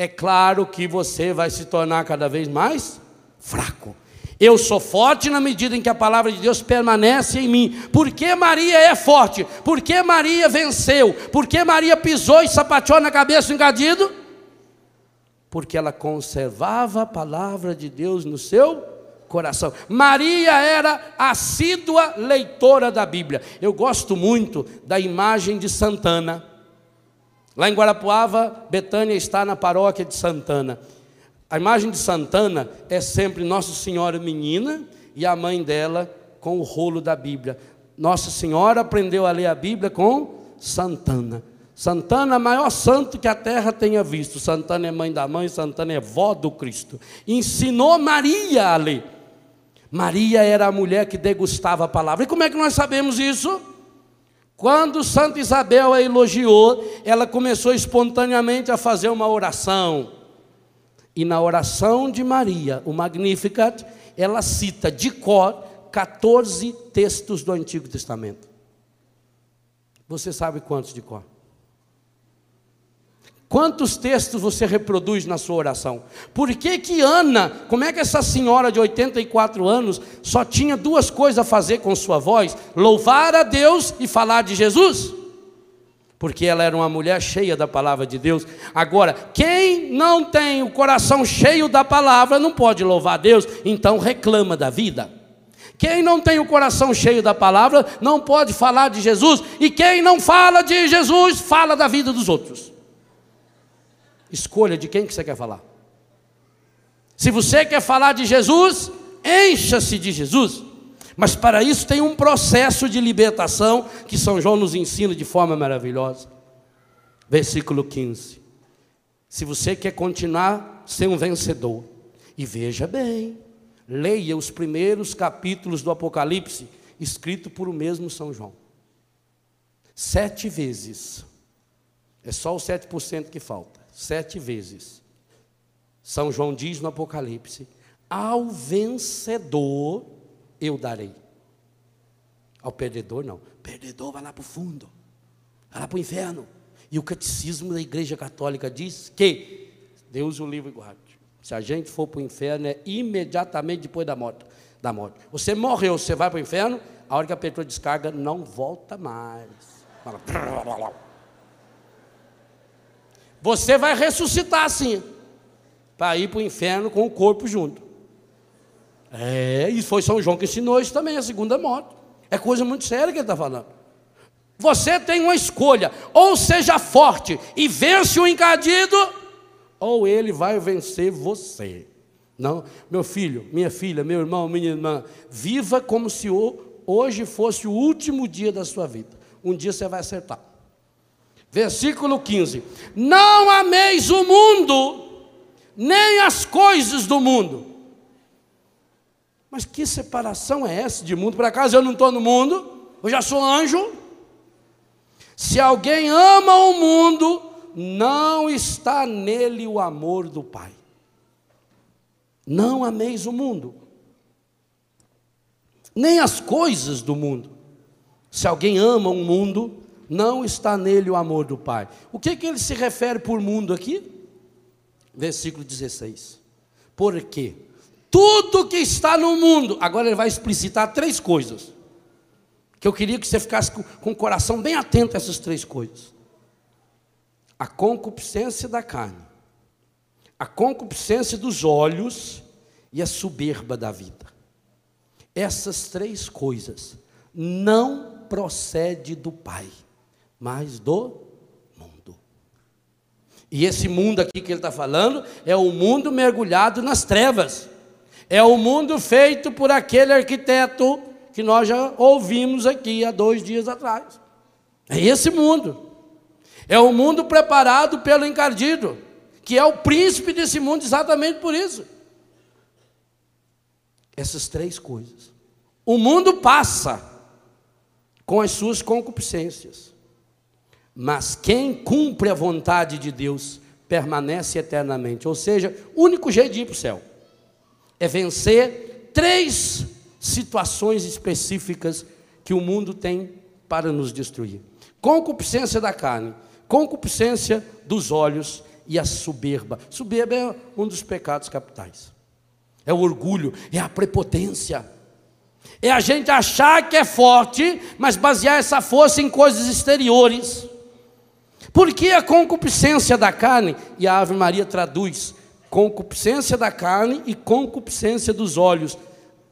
S2: é claro que você vai se tornar cada vez mais fraco. Eu sou forte na medida em que a palavra de Deus permanece em mim. Por que Maria é forte? Por que Maria venceu? Por que Maria pisou e sapateou na cabeça do engadido? Porque ela conservava a palavra de Deus no seu coração. Maria era assídua leitora da Bíblia. Eu gosto muito da imagem de Santana. Lá em Guarapuava, Betânia está na paróquia de Santana. A imagem de Santana é sempre Nossa Senhora menina e a mãe dela com o rolo da Bíblia. Nossa Senhora aprendeu a ler a Bíblia com Santana. Santana é o maior santo que a terra tenha visto. Santana é mãe da mãe, Santana é vó do Cristo. Ensinou Maria a ler. Maria era a mulher que degustava a palavra. E como é que nós sabemos isso? Quando Santa Isabel a elogiou, ela começou espontaneamente a fazer uma oração. E na oração de Maria, o Magnificat, ela cita de cor 14 textos do Antigo Testamento. Você sabe quantos de cor? Quantos textos você reproduz na sua oração? Por que que Ana, como é que essa senhora de 84 anos só tinha duas coisas a fazer com sua voz? Louvar a Deus e falar de Jesus? porque ela era uma mulher cheia da palavra de Deus. Agora, quem não tem o coração cheio da palavra não pode louvar a Deus, então reclama da vida. Quem não tem o coração cheio da palavra não pode falar de Jesus, e quem não fala de Jesus fala da vida dos outros. Escolha de quem que você quer falar. Se você quer falar de Jesus, encha-se de Jesus. Mas para isso tem um processo de libertação que São João nos ensina de forma maravilhosa. Versículo 15. Se você quer continuar ser um vencedor, e veja bem, leia os primeiros capítulos do Apocalipse, escrito por o mesmo São João. Sete vezes, é só os sete por cento que falta, sete vezes. São João diz no Apocalipse: ao vencedor eu darei. Ao perdedor, não. perdedor vai lá para o fundo, vai lá para o inferno. E o catecismo da Igreja Católica diz que Deus o livre e guarde. Se a gente for para o inferno, é imediatamente depois da morte. Da morte. Você morreu, você vai para o inferno, a hora que a pessoa descarga, não volta mais. Você vai ressuscitar assim, para ir para o inferno com o corpo junto. É, e foi São João que ensinou isso também, a segunda morte. É coisa muito séria que ele está falando. Você tem uma escolha: ou seja forte e vence o encadido, ou ele vai vencer você. Não, meu filho, minha filha, meu irmão, minha irmã, viva como se hoje fosse o último dia da sua vida. Um dia você vai acertar. Versículo 15: Não ameis o mundo, nem as coisas do mundo. Mas que separação é essa de mundo? Por acaso eu não estou no mundo? Eu já sou anjo? Se alguém ama o mundo, não está nele o amor do Pai. Não ameis o mundo, nem as coisas do mundo. Se alguém ama o mundo, não está nele o amor do Pai. O que, que ele se refere por mundo aqui? Versículo 16. Por quê? tudo que está no mundo. Agora ele vai explicitar três coisas. Que eu queria que você ficasse com, o coração bem atento a essas três coisas: a concupiscência da carne, a concupiscência dos olhos e a soberba da vida. Essas três coisas não procede do Pai, mas do mundo. E esse mundo aqui que ele está falando é o mundo mergulhado nas trevas. É o mundo feito por aquele arquiteto que nós já ouvimos aqui há dois dias atrás. É esse mundo. É o mundo preparado pelo encardido, que é o príncipe desse mundo exatamente por isso. Essas três coisas. O mundo passa com as suas concupiscências, mas quem cumpre a vontade de Deus permanece eternamente. Ou seja, o único jeito de ir para o céu é vencer três situações específicas que o mundo tem para nos destruir: concupiscência da carne, concupiscência dos olhos e a soberba. Soberba é um dos pecados capitais. É o orgulho, é a prepotência. É a gente achar que é forte, mas basear essa força em coisas exteriores. Porque a concupiscência da carne, e a Ave Maria traduz concupiscência da carne e concupiscência dos olhos.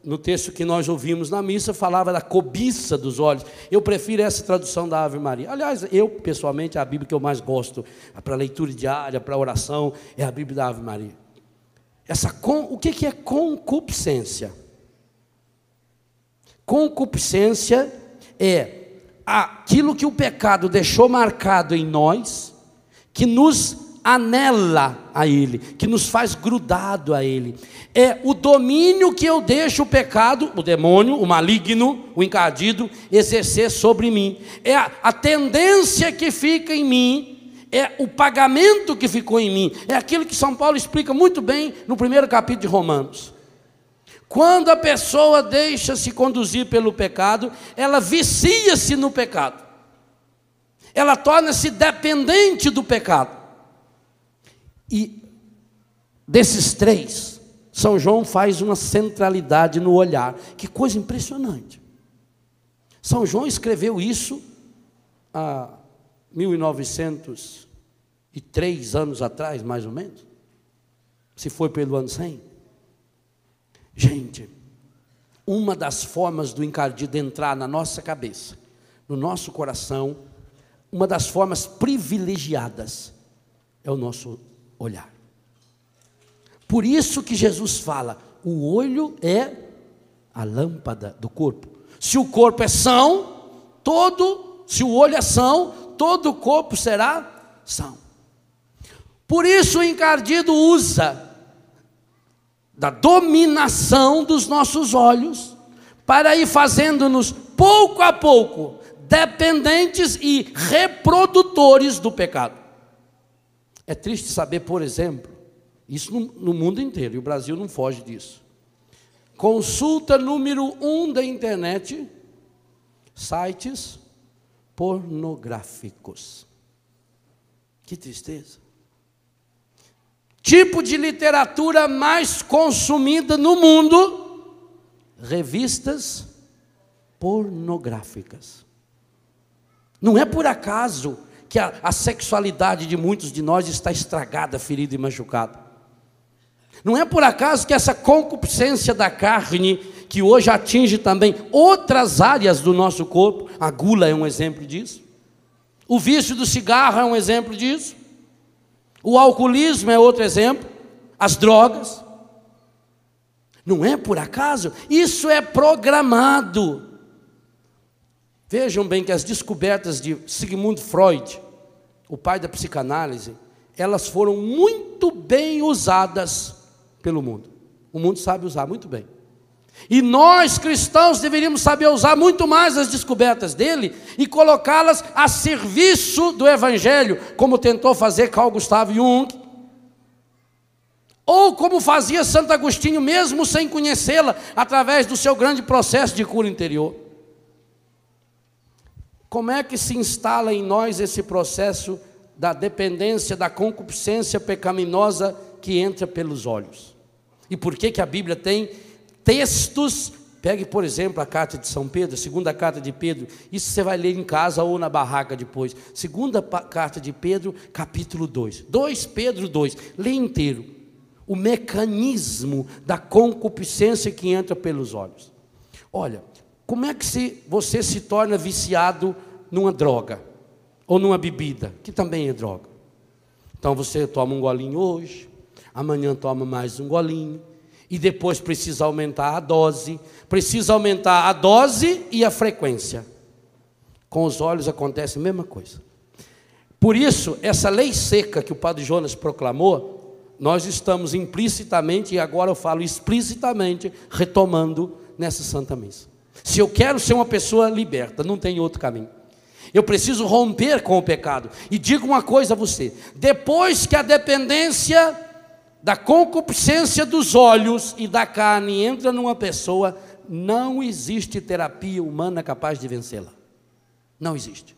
S2: No texto que nós ouvimos na missa, falava da cobiça dos olhos. Eu prefiro essa tradução da Ave Maria. Aliás, eu, pessoalmente, é a Bíblia que eu mais gosto para leitura diária, para oração, é a Bíblia da Ave Maria. Essa o que, que é concupiscência? Concupiscência é aquilo que o pecado deixou marcado em nós, que nos anela a Ele, que nos faz grudado a Ele. É o domínio que eu deixo o pecado, o demônio, o maligno, o encardido, exercer sobre mim. É a, a tendência que fica em mim, é o pagamento que ficou em mim. É aquilo que São Paulo explica muito bem no primeiro capítulo de Romanos. Quando a pessoa deixa se conduzir pelo pecado, ela vicia-se no pecado. Ela torna-se dependente do pecado. E desses três, São João faz uma centralidade no olhar. Que coisa impressionante. São João escreveu isso há 1903 anos atrás, mais ou menos. Se foi pelo ano 100. Gente, uma das formas do encardido entrar na nossa cabeça, no nosso coração, uma das formas privilegiadas é o nosso olhar. Por isso que Jesus fala: o olho é a lâmpada do corpo. Se o corpo é são, todo, se o olho é são, todo o corpo será são. Por isso o encardido usa da dominação dos nossos olhos para ir fazendo-nos pouco a pouco dependentes e reprodutores do pecado. É triste saber, por exemplo, isso no, no mundo inteiro, e o Brasil não foge disso. Consulta número um da internet, sites pornográficos. Que tristeza. Tipo de literatura mais consumida no mundo, revistas pornográficas. Não é por acaso que a, a sexualidade de muitos de nós está estragada, ferida e machucada. Não é por acaso que essa concupiscência da carne, que hoje atinge também outras áreas do nosso corpo, a gula é um exemplo disso, o vício do cigarro é um exemplo disso, o alcoolismo é outro exemplo, as drogas. Não é por acaso, isso é programado. Vejam bem que as descobertas de Sigmund Freud, o pai da psicanálise, elas foram muito bem usadas pelo mundo. O mundo sabe usar muito bem. E nós cristãos deveríamos saber usar muito mais as descobertas dele e colocá-las a serviço do Evangelho, como tentou fazer Carl Gustav Jung, ou como fazia Santo Agostinho, mesmo sem conhecê-la, através do seu grande processo de cura interior. Como é que se instala em nós esse processo da dependência, da concupiscência pecaminosa que entra pelos olhos? E por que, que a Bíblia tem textos? Pegue, por exemplo, a carta de São Pedro, segunda carta de Pedro, isso você vai ler em casa ou na barraca depois. Segunda carta de Pedro, capítulo 2. 2 Pedro 2, lê inteiro. O mecanismo da concupiscência que entra pelos olhos. Olha, como é que se, você se torna viciado numa droga? Ou numa bebida, que também é droga. Então você toma um golinho hoje, amanhã toma mais um golinho, e depois precisa aumentar a dose, precisa aumentar a dose e a frequência. Com os olhos acontece a mesma coisa. Por isso, essa lei seca que o Padre Jonas proclamou, nós estamos implicitamente, e agora eu falo explicitamente, retomando nessa Santa Missa. Se eu quero ser uma pessoa liberta, não tem outro caminho. Eu preciso romper com o pecado. E digo uma coisa a você: depois que a dependência da concupiscência dos olhos e da carne entra numa pessoa, não existe terapia humana capaz de vencê-la. Não existe.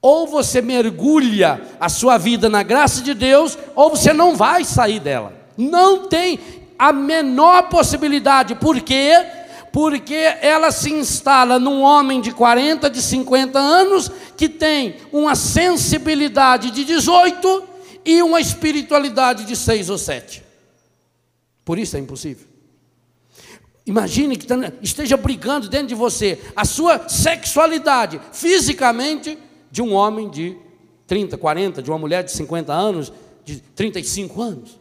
S2: Ou você mergulha a sua vida na graça de Deus, ou você não vai sair dela. Não tem a menor possibilidade. Por quê? Porque ela se instala num homem de 40, de 50 anos, que tem uma sensibilidade de 18 e uma espiritualidade de 6 ou 7. Por isso é impossível. Imagine que esteja brigando dentro de você a sua sexualidade, fisicamente, de um homem de 30, 40, de uma mulher de 50 anos, de 35 anos.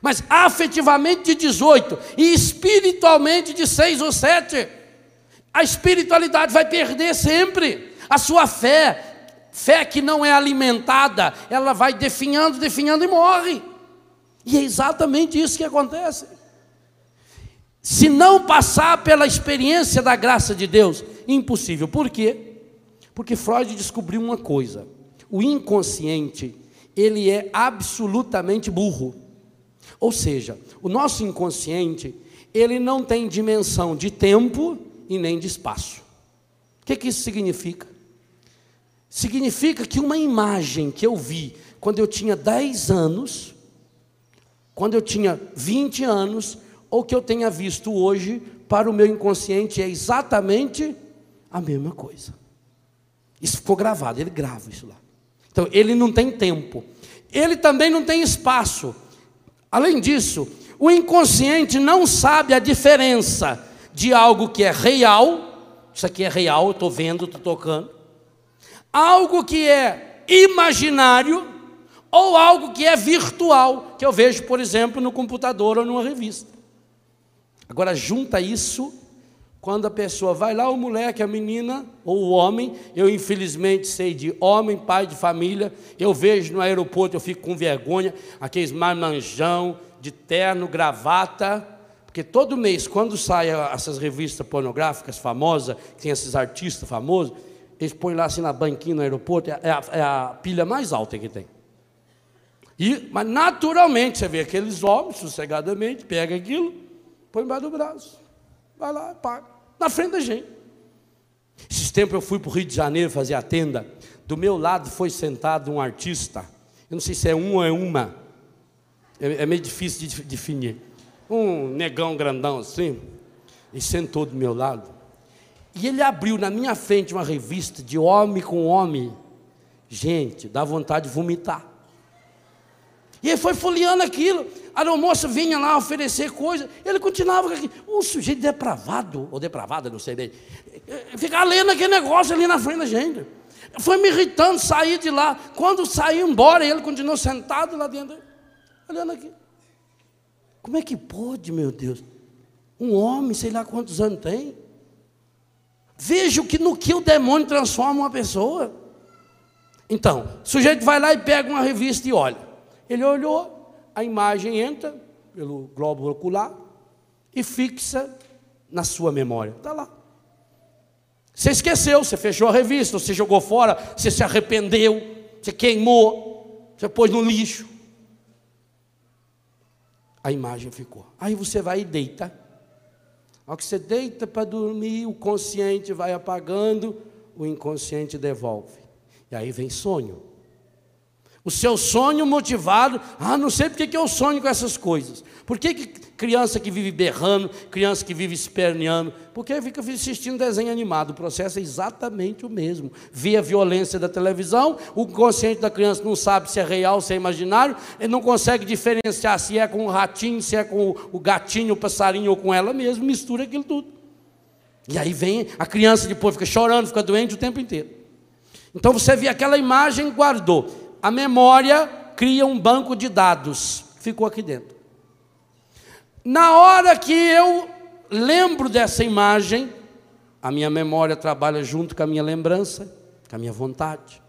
S2: Mas afetivamente de 18 e espiritualmente de 6 ou 7. A espiritualidade vai perder sempre. A sua fé, fé que não é alimentada, ela vai definhando, definhando e morre. E é exatamente isso que acontece. Se não passar pela experiência da graça de Deus, impossível. Por quê? Porque Freud descobriu uma coisa: o inconsciente, ele é absolutamente burro. Ou seja, o nosso inconsciente, ele não tem dimensão de tempo e nem de espaço. O que, que isso significa? Significa que uma imagem que eu vi quando eu tinha 10 anos, quando eu tinha 20 anos, ou que eu tenha visto hoje, para o meu inconsciente é exatamente a mesma coisa. Isso ficou gravado, ele grava isso lá. Então, ele não tem tempo. Ele também não tem espaço. Além disso, o inconsciente não sabe a diferença de algo que é real, isso aqui é real, eu estou vendo, estou tocando, algo que é imaginário, ou algo que é virtual, que eu vejo, por exemplo, no computador ou numa revista. Agora, junta isso quando a pessoa vai lá, o moleque, a menina ou o homem, eu infelizmente sei de homem, pai de família, eu vejo no aeroporto, eu fico com vergonha, aqueles marmanjão de terno, gravata, porque todo mês, quando saem essas revistas pornográficas famosas, que tem esses artistas famosos, eles põem lá assim na banquinha no aeroporto, é a, é a pilha mais alta que tem. E, mas naturalmente, você vê aqueles homens, sossegadamente, pega aquilo, põe embaixo do braço, vai lá, paga na frente da gente. Esses tempos eu fui para o Rio de Janeiro fazer a tenda. Do meu lado foi sentado um artista. Eu não sei se é um ou é uma. É, é meio difícil de definir. Um negão grandão assim. E sentou do meu lado. E ele abriu na minha frente uma revista de homem com homem. Gente, dá vontade de vomitar. E ele foi folheando aquilo. A moça vinha lá oferecer coisa. Ele continuava aqui. Um sujeito depravado, ou depravada, não sei bem. Ficar lendo aquele negócio ali na frente da gente. Foi me irritando sair de lá. Quando saiu embora, ele continuou sentado lá dentro, olhando aqui. Como é que pode, meu Deus? Um homem, sei lá quantos anos tem. Veja que no que o demônio transforma uma pessoa. Então, o sujeito vai lá e pega uma revista e olha. Ele olhou, a imagem entra pelo globo ocular e fixa na sua memória. Está lá. Você esqueceu, você fechou a revista, você jogou fora, você se arrependeu, você queimou, você pôs no lixo. A imagem ficou. Aí você vai e deita. Ao que você deita para dormir, o consciente vai apagando, o inconsciente devolve. E aí vem sonho. O seu sonho motivado, ah, não sei porque que eu sonho com essas coisas. Por que, que criança que vive berrando, criança que vive esperneando, porque fica assistindo desenho animado, o processo é exatamente o mesmo. Vê a violência da televisão, o consciente da criança não sabe se é real, se é imaginário, ele não consegue diferenciar se é com o ratinho, se é com o gatinho, o passarinho ou com ela mesmo, mistura aquilo tudo. E aí vem, a criança depois fica chorando, fica doente o tempo inteiro. Então você vê aquela imagem, guardou a memória cria um banco de dados, ficou aqui dentro. Na hora que eu lembro dessa imagem, a minha memória trabalha junto com a minha lembrança, com a minha vontade.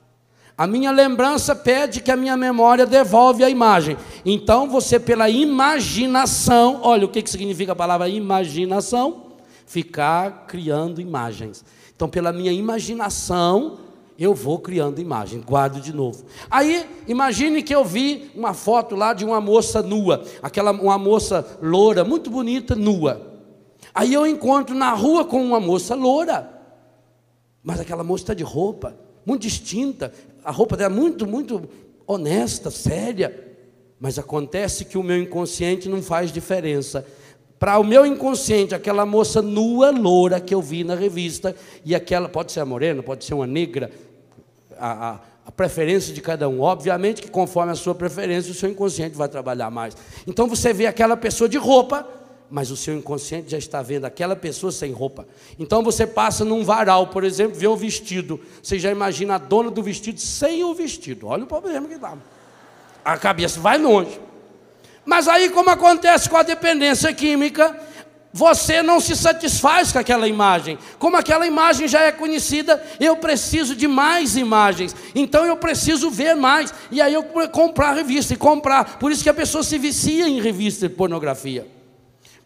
S2: A minha lembrança pede que a minha memória devolve a imagem. Então você, pela imaginação, olha o que, que significa a palavra imaginação? Ficar criando imagens. Então, pela minha imaginação, eu vou criando imagem, guardo de novo. Aí, imagine que eu vi uma foto lá de uma moça nua, aquela uma moça loura, muito bonita, nua. Aí eu encontro na rua com uma moça loura, mas aquela moça está de roupa, muito distinta, a roupa dela muito, muito honesta, séria. Mas acontece que o meu inconsciente não faz diferença. Para o meu inconsciente, aquela moça nua, loura que eu vi na revista, e aquela, pode ser a morena, pode ser uma negra, a, a, a, preferência de cada um. Obviamente que conforme a sua preferência, o seu inconsciente vai trabalhar mais. Então você vê aquela pessoa de roupa, mas o seu inconsciente já está vendo aquela pessoa sem roupa. Então você passa num varal, por exemplo, vê um vestido. Você já imagina a dona do vestido sem o vestido. Olha o problema que dá. A cabeça vai longe. Mas aí, como acontece com a dependência química, você não se satisfaz com aquela imagem. Como aquela imagem já é conhecida, eu preciso de mais imagens. Então eu preciso ver mais. E aí eu comprar revista e comprar. Por isso que a pessoa se vicia em revista de pornografia.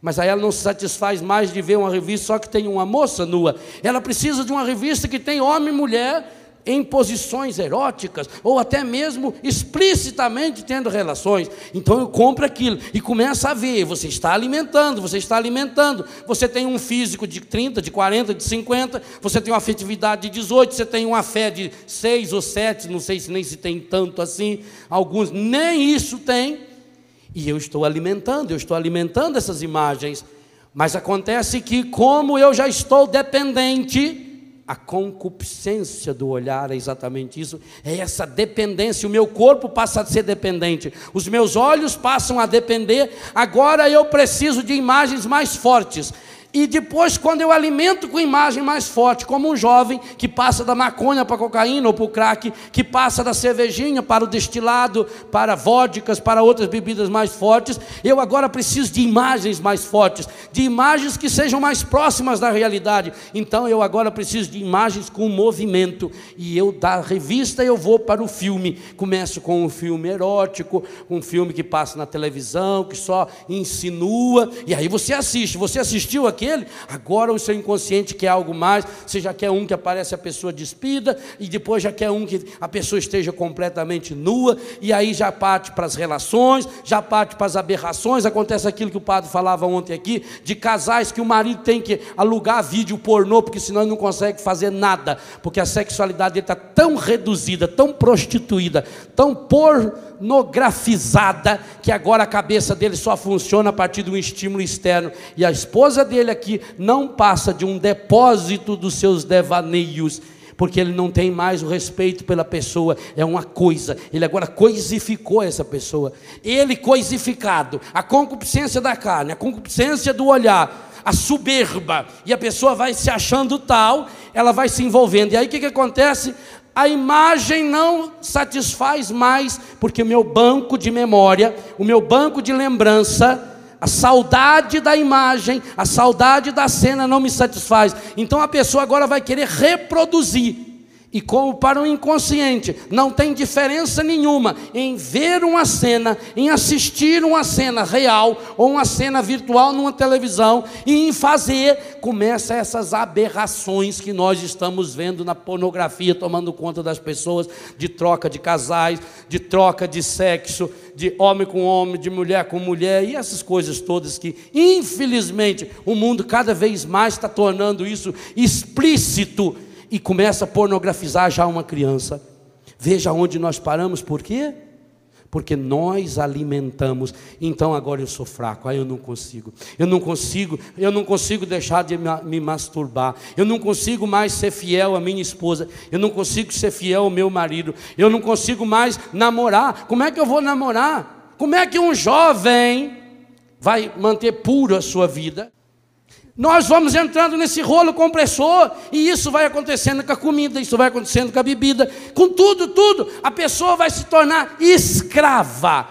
S2: Mas aí ela não se satisfaz mais de ver uma revista só que tem uma moça nua. Ela precisa de uma revista que tem homem e mulher em posições eróticas, ou até mesmo explicitamente tendo relações. Então eu compro aquilo e começa a ver, você está alimentando, você está alimentando. Você tem um físico de 30, de 40, de 50, você tem uma afetividade de 18, você tem uma fé de 6 ou 7, não sei se nem se tem tanto assim, alguns nem isso tem. E eu estou alimentando, eu estou alimentando essas imagens. Mas acontece que como eu já estou dependente, a concupiscência do olhar é exatamente isso, é essa dependência. O meu corpo passa a ser dependente, os meus olhos passam a depender. Agora eu preciso de imagens mais fortes. E depois, quando eu alimento com imagem mais forte, como um jovem que passa da maconha para cocaína ou para o crack, que passa da cervejinha para o destilado, para vodkas, para outras bebidas mais fortes, eu agora preciso de imagens mais fortes, de imagens que sejam mais próximas da realidade. Então eu agora preciso de imagens com movimento. E eu, da revista, eu vou para o filme. Começo com um filme erótico, um filme que passa na televisão, que só insinua, e aí você assiste. Você assistiu aqui? Aquele, agora o seu inconsciente quer algo mais, você já quer um que aparece a pessoa despida, e depois já quer um que a pessoa esteja completamente nua, e aí já parte para as relações, já parte para as aberrações, acontece aquilo que o padre falava ontem aqui, de casais que o marido tem que alugar vídeo pornô, porque senão ele não consegue fazer nada, porque a sexualidade dele está tão reduzida, tão prostituída, tão pornografizada, que agora a cabeça dele só funciona a partir de um estímulo externo, e a esposa dele aqui não passa de um depósito dos seus devaneios, porque ele não tem mais o respeito pela pessoa, é uma coisa, ele agora coisificou essa pessoa. Ele coisificado, a concupiscência da carne, a concupiscência do olhar, a soberba, e a pessoa vai se achando tal, ela vai se envolvendo. E aí o que, que acontece? A imagem não satisfaz mais, porque o meu banco de memória, o meu banco de lembrança, a saudade da imagem, a saudade da cena não me satisfaz. Então a pessoa agora vai querer reproduzir. E como para o inconsciente. Não tem diferença nenhuma em ver uma cena, em assistir uma cena real ou uma cena virtual numa televisão e em fazer, começa essas aberrações que nós estamos vendo na pornografia tomando conta das pessoas, de troca de casais, de troca de sexo, de homem com homem, de mulher com mulher e essas coisas todas que, infelizmente, o mundo cada vez mais está tornando isso explícito e começa a pornografizar já uma criança. Veja onde nós paramos, por quê? Porque nós alimentamos. Então agora eu sou fraco, aí eu não consigo. Eu não consigo, eu não consigo deixar de me masturbar. Eu não consigo mais ser fiel à minha esposa. Eu não consigo ser fiel ao meu marido. Eu não consigo mais namorar. Como é que eu vou namorar? Como é que um jovem vai manter puro a sua vida? Nós vamos entrando nesse rolo compressor, e isso vai acontecendo com a comida, isso vai acontecendo com a bebida, com tudo, tudo. A pessoa vai se tornar escrava,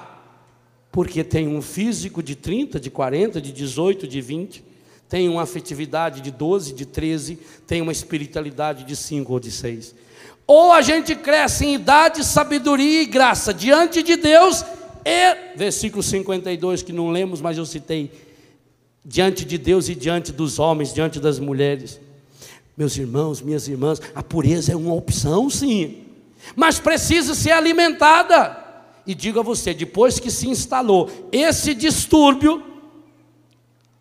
S2: porque tem um físico de 30, de 40, de 18, de 20, tem uma afetividade de 12, de 13, tem uma espiritualidade de 5 ou de 6. Ou a gente cresce em idade, sabedoria e graça diante de Deus, e, versículo 52, que não lemos, mas eu citei, diante de Deus e diante dos homens, diante das mulheres. Meus irmãos, minhas irmãs, a pureza é uma opção, sim, mas precisa ser alimentada. E digo a você, depois que se instalou esse distúrbio,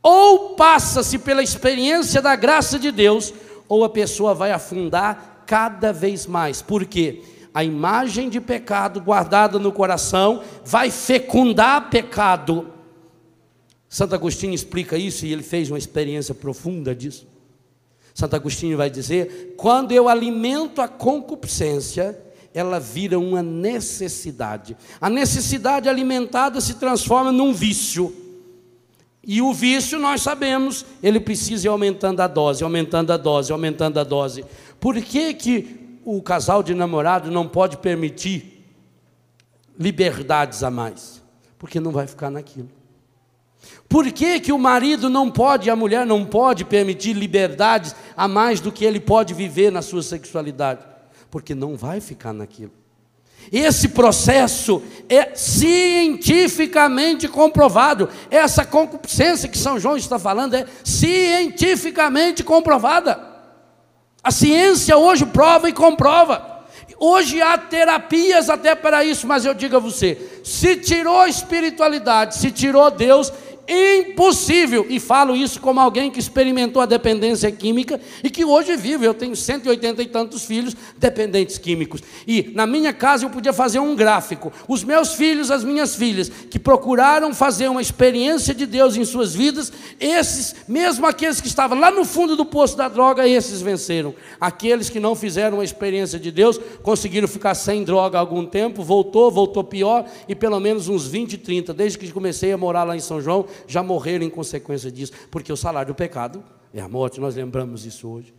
S2: ou passa-se pela experiência da graça de Deus, ou a pessoa vai afundar cada vez mais. Por quê? A imagem de pecado guardada no coração vai fecundar pecado. Santo Agostinho explica isso e ele fez uma experiência profunda disso. Santo Agostinho vai dizer: quando eu alimento a concupiscência, ela vira uma necessidade. A necessidade alimentada se transforma num vício. E o vício, nós sabemos, ele precisa ir aumentando a dose, aumentando a dose, aumentando a dose. Por que, que o casal de namorado não pode permitir liberdades a mais? Porque não vai ficar naquilo. Por que, que o marido não pode, a mulher não pode permitir liberdades a mais do que ele pode viver na sua sexualidade? Porque não vai ficar naquilo. Esse processo é cientificamente comprovado. Essa concupiscência que São João está falando é cientificamente comprovada. A ciência hoje prova e comprova. Hoje há terapias até para isso, mas eu digo a você: se tirou a espiritualidade, se tirou Deus, impossível, e falo isso como alguém que experimentou a dependência química e que hoje vive. Eu tenho 180 e tantos filhos dependentes químicos. E na minha casa eu podia fazer um gráfico. Os meus filhos, as minhas filhas, que procuraram fazer uma experiência de Deus em suas vidas, esses, mesmo aqueles que estavam lá no fundo do poço da droga, esses venceram. Aqueles que não fizeram uma experiência de Deus, conseguiram ficar sem droga algum tempo, voltou, voltou pior, e pelo menos uns 20, 30, desde que comecei a morar lá em São João, já morreram em consequência disso, porque o salário do pecado é a morte, nós lembramos isso hoje.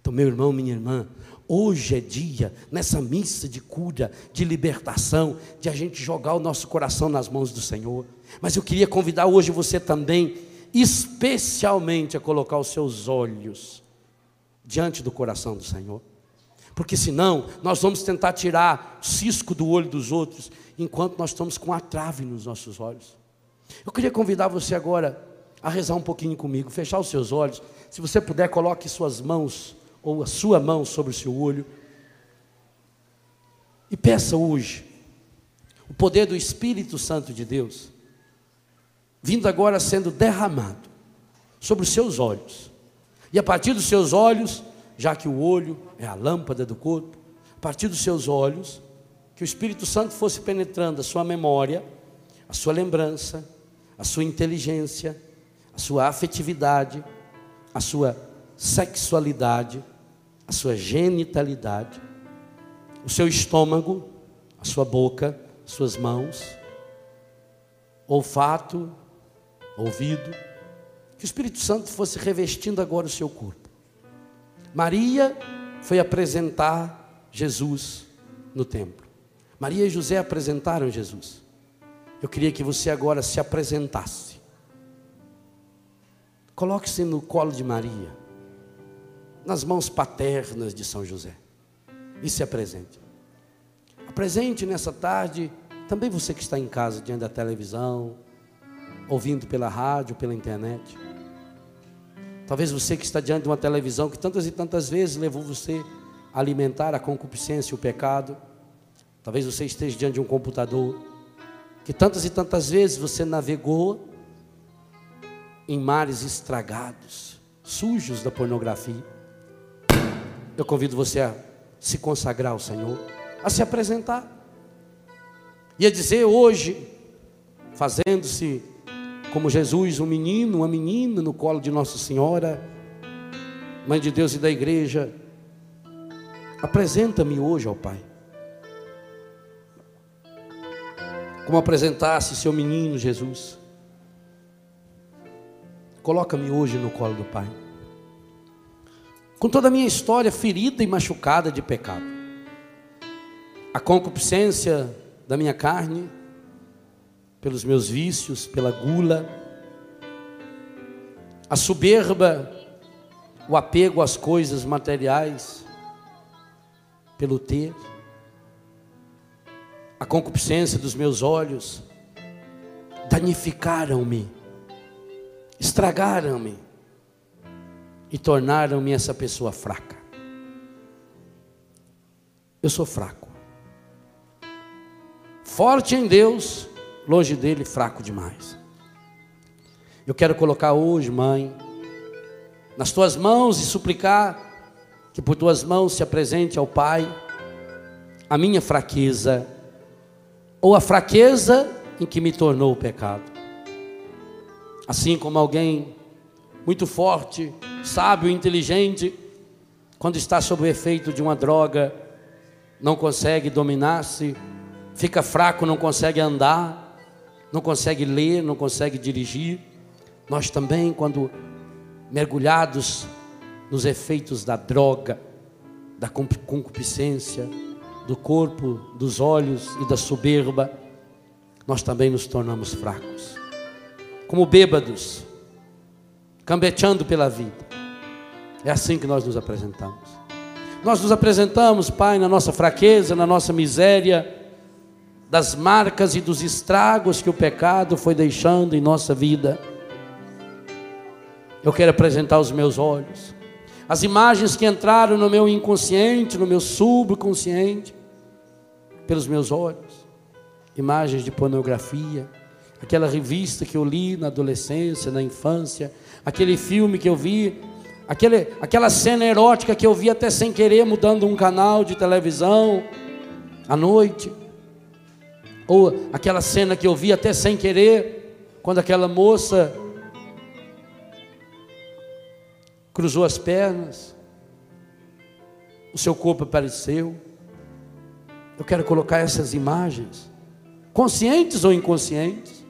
S2: Então, meu irmão, minha irmã, hoje é dia, nessa missa de cura, de libertação, de a gente jogar o nosso coração nas mãos do Senhor. Mas eu queria convidar hoje você também, especialmente, a colocar os seus olhos diante do coração do Senhor. Porque senão nós vamos tentar tirar o cisco do olho dos outros, enquanto nós estamos com a trave nos nossos olhos. Eu queria convidar você agora a rezar um pouquinho comigo, fechar os seus olhos. Se você puder, coloque suas mãos ou a sua mão sobre o seu olho. E peça hoje o poder do Espírito Santo de Deus, vindo agora sendo derramado sobre os seus olhos. E a partir dos seus olhos, já que o olho é a lâmpada do corpo, a partir dos seus olhos, que o Espírito Santo fosse penetrando a sua memória, a sua lembrança, a sua inteligência, a sua afetividade, a sua sexualidade, a sua genitalidade, o seu estômago, a sua boca, suas mãos, olfato, ouvido, que o Espírito Santo fosse revestindo agora o seu corpo. Maria foi apresentar Jesus no templo. Maria e José apresentaram Jesus. Eu queria que você agora se apresentasse. Coloque-se no colo de Maria, nas mãos paternas de São José, e se apresente. Apresente nessa tarde também você que está em casa, diante da televisão, ouvindo pela rádio, pela internet. Talvez você que está diante de uma televisão que tantas e tantas vezes levou você a alimentar a concupiscência e o pecado. Talvez você esteja diante de um computador que tantas e tantas vezes você navegou em mares estragados, sujos da pornografia. Eu convido você a se consagrar ao Senhor, a se apresentar e a dizer hoje, fazendo-se como Jesus, um menino, uma menina no colo de Nossa Senhora, Mãe de Deus e da igreja, apresenta-me hoje ao Pai. Como apresentasse seu menino Jesus. Coloca-me hoje no colo do Pai. Com toda a minha história ferida e machucada de pecado. A concupiscência da minha carne, pelos meus vícios, pela gula, a soberba, o apego às coisas materiais, pelo ter a concupiscência dos meus olhos, danificaram-me, estragaram-me e tornaram-me essa pessoa fraca. Eu sou fraco. Forte em Deus, longe dele, fraco demais. Eu quero colocar hoje, mãe, nas tuas mãos e suplicar que por tuas mãos se apresente ao Pai a minha fraqueza, ou a fraqueza em que me tornou o pecado. Assim como alguém muito forte, sábio, inteligente, quando está sob o efeito de uma droga, não consegue dominar-se, fica fraco, não consegue andar, não consegue ler, não consegue dirigir. Nós também, quando mergulhados nos efeitos da droga, da concupiscência, do corpo, dos olhos e da soberba, nós também nos tornamos fracos. Como bêbados, cambeteando pela vida. É assim que nós nos apresentamos. Nós nos apresentamos, Pai, na nossa fraqueza, na nossa miséria, das marcas e dos estragos que o pecado foi deixando em nossa vida. Eu quero apresentar os meus olhos, as imagens que entraram no meu inconsciente, no meu subconsciente, pelos meus olhos, imagens de pornografia, aquela revista que eu li na adolescência, na infância, aquele filme que eu vi, aquele, aquela cena erótica que eu vi até sem querer mudando um canal de televisão à noite, ou aquela cena que eu vi até sem querer, quando aquela moça cruzou as pernas, o seu corpo apareceu. Eu quero colocar essas imagens, conscientes ou inconscientes,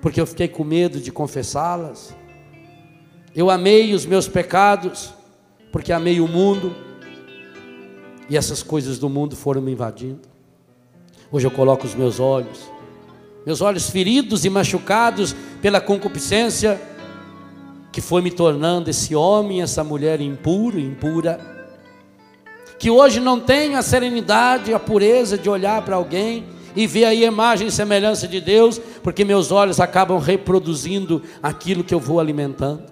S2: porque eu fiquei com medo de confessá-las. Eu amei os meus pecados, porque amei o mundo, e essas coisas do mundo foram me invadindo. Hoje eu coloco os meus olhos, meus olhos feridos e machucados pela concupiscência, que foi me tornando esse homem, essa mulher impuro, impura, que hoje não tenho a serenidade, a pureza de olhar para alguém e ver aí a imagem e semelhança de Deus, porque meus olhos acabam reproduzindo aquilo que eu vou alimentando.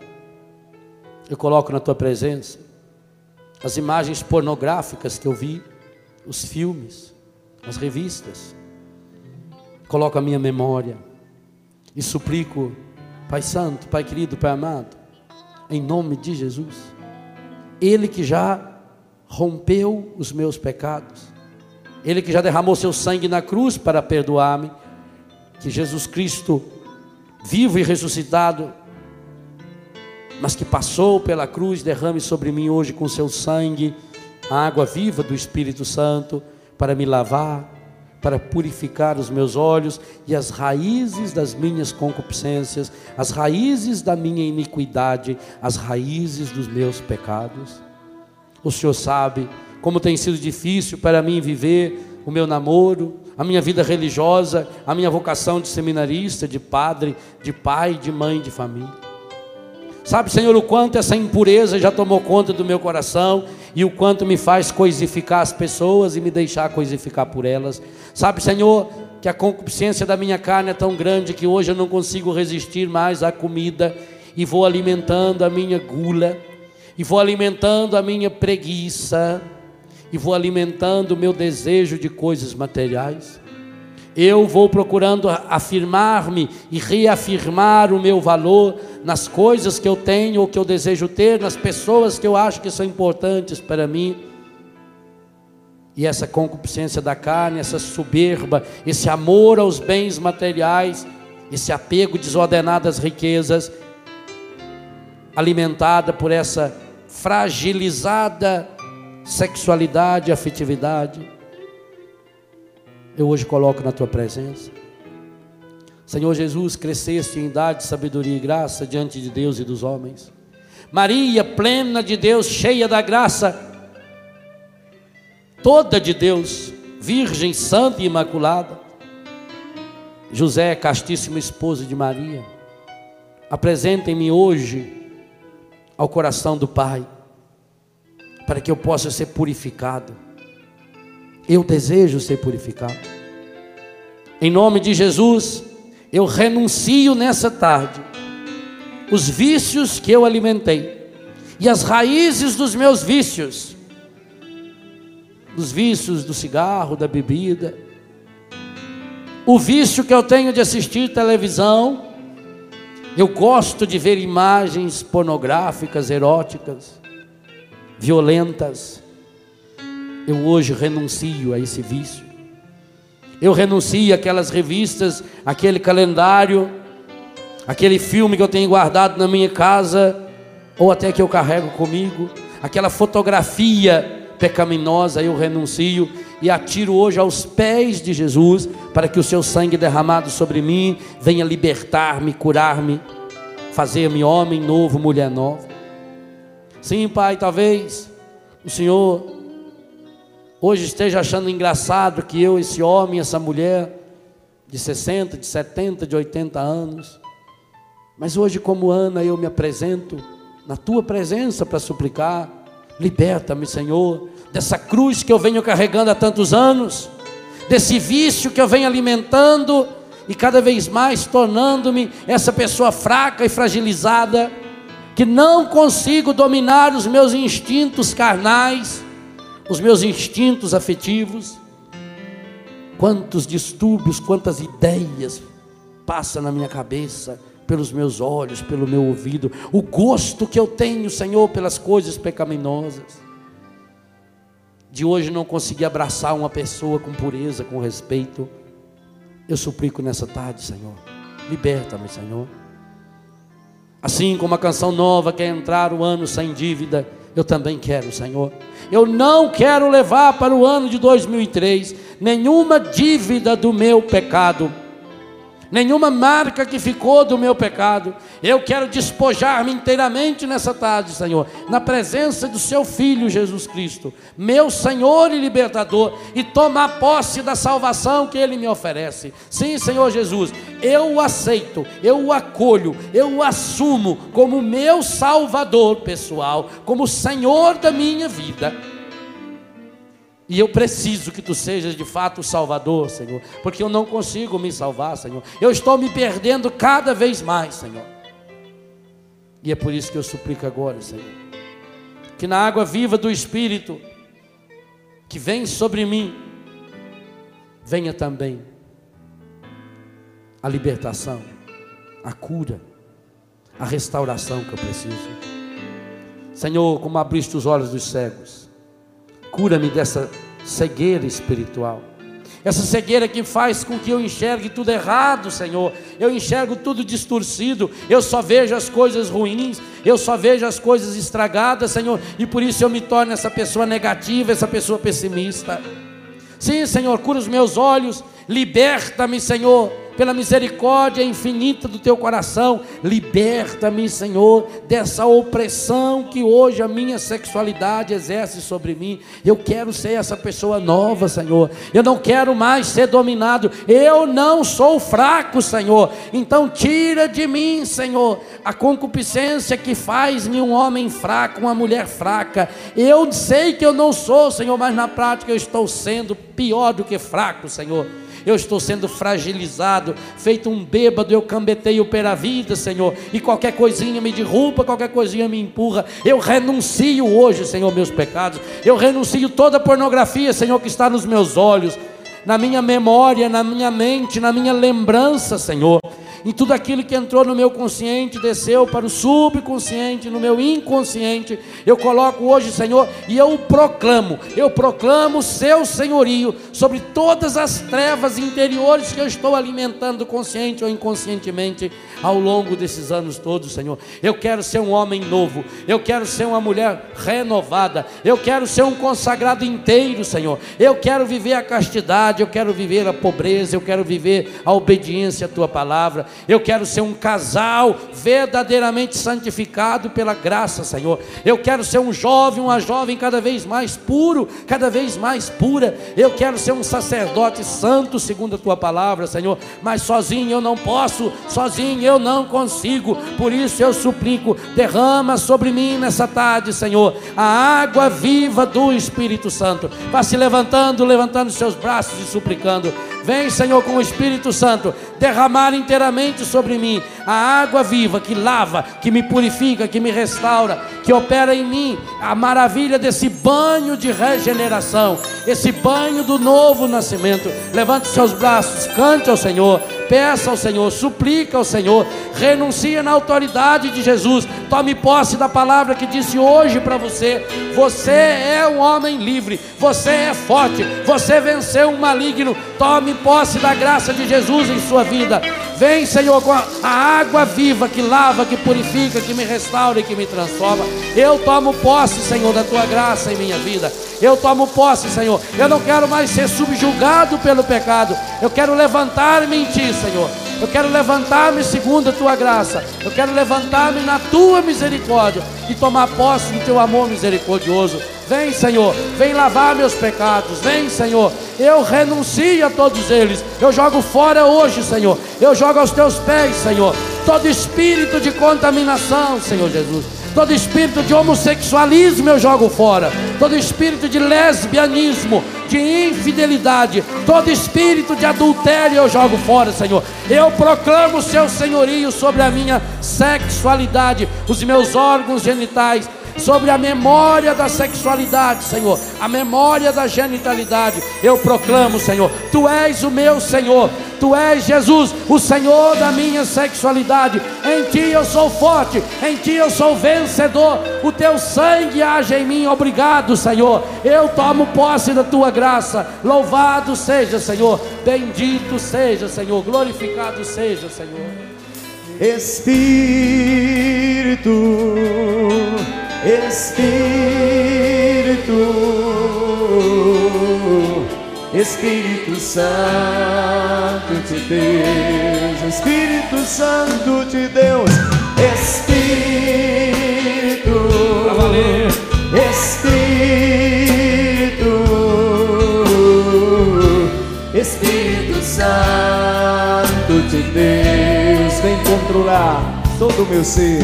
S2: Eu coloco na tua presença as imagens pornográficas que eu vi, os filmes, as revistas. Coloco a minha memória e suplico Pai Santo, Pai querido, Pai amado, em nome de Jesus, Ele que já rompeu os meus pecados, Ele que já derramou seu sangue na cruz para perdoar-me, que Jesus Cristo, vivo e ressuscitado, mas que passou pela cruz, derrame sobre mim hoje com seu sangue a água viva do Espírito Santo para me lavar, para purificar os meus olhos e as raízes das minhas concupiscências, as raízes da minha iniquidade, as raízes dos meus pecados. O Senhor sabe como tem sido difícil para mim viver o meu namoro, a minha vida religiosa, a minha vocação de seminarista, de padre, de pai, de mãe, de família. Sabe, Senhor, o quanto essa impureza já tomou conta do meu coração e o quanto me faz coisificar as pessoas e me deixar coisificar por elas. Sabe, Senhor, que a concupiscência da minha carne é tão grande que hoje eu não consigo resistir mais à comida e vou alimentando a minha gula, e vou alimentando a minha preguiça, e vou alimentando o meu desejo de coisas materiais. Eu vou procurando afirmar-me e reafirmar o meu valor nas coisas que eu tenho ou que eu desejo ter, nas pessoas que eu acho que são importantes para mim. E essa concupiscência da carne, essa soberba, esse amor aos bens materiais, esse apego desordenado às riquezas, alimentada por essa fragilizada sexualidade, afetividade eu hoje coloco na tua presença. Senhor Jesus, cresceste em idade, sabedoria e graça diante de Deus e dos homens. Maria, plena de Deus, cheia da graça, toda de Deus, virgem, santa e imaculada. José, castíssimo esposo de Maria, apresentem-me hoje ao coração do Pai, para que eu possa ser purificado eu desejo ser purificado. Em nome de Jesus, eu renuncio nessa tarde os vícios que eu alimentei e as raízes dos meus vícios, dos vícios do cigarro, da bebida, o vício que eu tenho de assistir televisão, eu gosto de ver imagens pornográficas, eróticas. violentas. Eu hoje renuncio a esse vício. Eu renuncio àquelas revistas, aquele calendário, aquele filme que eu tenho guardado na minha casa, ou até que eu carrego comigo, aquela fotografia pecaminosa, eu renuncio e atiro hoje aos pés de Jesus, para que o seu sangue derramado sobre mim venha libertar-me, curar-me, fazer-me homem novo, mulher nova. Sim, Pai, talvez o Senhor hoje esteja achando engraçado que eu, esse homem, essa mulher, de 60, de 70, de 80 anos, mas hoje, como Ana, eu me apresento na tua presença para suplicar. Liberta-me, Senhor, dessa cruz que eu venho carregando há tantos anos, desse vício que eu venho alimentando e cada vez mais tornando-me essa pessoa fraca e fragilizada, que não consigo dominar os meus instintos carnais, os meus instintos afetivos. Quantos distúrbios, quantas ideias passam na minha cabeça pelos meus olhos, pelo meu ouvido, o gosto que eu tenho, Senhor, pelas coisas pecaminosas. De hoje não consegui abraçar uma pessoa com pureza, com respeito. Eu suplico nessa tarde, Senhor. Liberta-me, Senhor. Assim como a canção nova quer entrar o ano sem dívida, eu também quero, Senhor. Eu não quero levar para o ano de 2003 nenhuma dívida do meu pecado nenhuma marca que ficou do meu pecado. Eu quero despojar-me inteiramente nessa tarde, Senhor, na presença do Seu Filho Jesus Cristo, meu Senhor e libertador, e tomar posse da salvação que Ele me oferece. Sim, Senhor Jesus, eu o aceito, eu o acolho, eu o assumo como meu Salvador pessoal, como Senhor da minha vida. E eu preciso que tu sejas de fato o Salvador, Senhor, porque eu não consigo me salvar, Senhor. Eu estou me perdendo cada vez mais, Senhor. E é por isso que eu suplico agora, Senhor, que na água viva do Espírito que vem sobre mim, venha também a libertação, a cura, a restauração que eu preciso. Senhor, como abriste os olhos dos cegos, Cura-me dessa cegueira espiritual. Essa cegueira que faz com que eu enxergue tudo errado, Senhor. Eu enxergo tudo distorcido. Eu só vejo as coisas ruins. Eu só vejo as coisas estragadas, Senhor. E por isso eu me torno essa pessoa negativa, essa pessoa pessimista. Sim, Senhor, cura os meus olhos. Liberta-me, Senhor pela misericórdia infinita do teu coração, liberta-me, Senhor, dessa opressão que hoje a minha sexualidade exerce sobre mim. Eu quero ser essa pessoa nova, Senhor. Eu não quero mais ser dominado. Eu não sou fraco, Senhor. Então tira de mim, Senhor, a concupiscência que faz-me um homem fraco, uma mulher fraca. Eu sei que eu não sou, Senhor, mas na prática eu estou sendo pior do que fraco, Senhor eu estou sendo fragilizado, feito um bêbado, eu cambeteio pela vida, Senhor, e qualquer coisinha me derruba, qualquer coisinha me empurra. Eu renuncio hoje, Senhor, meus pecados, eu renuncio toda a pornografia, Senhor, que está nos meus olhos, na minha memória, na minha mente, na minha lembrança, Senhor em tudo aquilo que entrou no meu consciente, desceu para o subconsciente, no meu inconsciente. Eu coloco hoje, Senhor, e eu proclamo, eu proclamo o seu senhorio sobre todas as trevas interiores que eu estou alimentando consciente ou inconscientemente ao longo desses anos todos, Senhor. Eu quero ser um homem novo, eu quero ser uma mulher renovada, eu quero ser um consagrado inteiro, Senhor. Eu quero viver a castidade, eu quero viver a pobreza, eu quero viver a obediência à tua palavra. Eu quero ser um casal verdadeiramente santificado pela graça, Senhor. Eu quero ser um jovem, uma jovem cada vez mais puro, cada vez mais pura. Eu quero ser um sacerdote santo, segundo a tua palavra, Senhor. Mas sozinho eu não posso, sozinho eu não consigo. Por isso eu suplico, derrama sobre mim nessa tarde, Senhor, a água viva do Espírito Santo. Vá se levantando, levantando seus braços e suplicando. Vem, Senhor, com o Espírito Santo, derramar inteiramente sobre mim a água viva que lava, que me purifica, que me restaura, que opera em mim a maravilha desse banho de regeneração, esse banho do novo nascimento. Levante seus braços, cante ao Senhor, peça ao Senhor, suplica ao Senhor, renuncia na autoridade de Jesus. Tome posse da palavra que disse hoje para você: você é um homem livre, você é forte, você venceu um maligno. Tome posse da graça de Jesus em sua vida. Vem, Senhor, com a água viva que lava, que purifica, que me restaura e que me transforma. Eu tomo posse, Senhor, da tua graça em minha vida. Eu tomo posse, Senhor. Eu não quero mais ser subjugado pelo pecado. Eu quero levantar-me em ti, Senhor. Eu quero levantar-me segundo a tua graça. Eu quero levantar-me na tua misericórdia e tomar posse do teu amor misericordioso. Vem, Senhor, vem lavar meus pecados. Vem, Senhor, eu renuncio a todos eles. Eu jogo fora hoje, Senhor. Eu jogo aos teus pés, Senhor, todo espírito de contaminação, Senhor Jesus. Todo espírito de homossexualismo eu jogo fora. Todo espírito de lesbianismo, de infidelidade, todo espírito de adultério eu jogo fora, Senhor. Eu proclamo o seu senhorio sobre a minha sexualidade, os meus órgãos genitais sobre a memória da sexualidade, Senhor, a memória da genitalidade. Eu proclamo, Senhor, Tu és o meu Senhor, Tu és Jesus, o Senhor da minha sexualidade. Em Ti eu sou forte, em Ti eu sou vencedor. O Teu sangue age em mim. Obrigado, Senhor. Eu tomo posse da Tua graça. Louvado seja, Senhor. Bendito seja, Senhor. Glorificado seja, Senhor.
S3: Espírito Espírito, Espírito Santo de Deus, Espírito Santo de Deus, Espírito, Espírito, Espírito Santo de Deus, vem controlar todo o meu ser.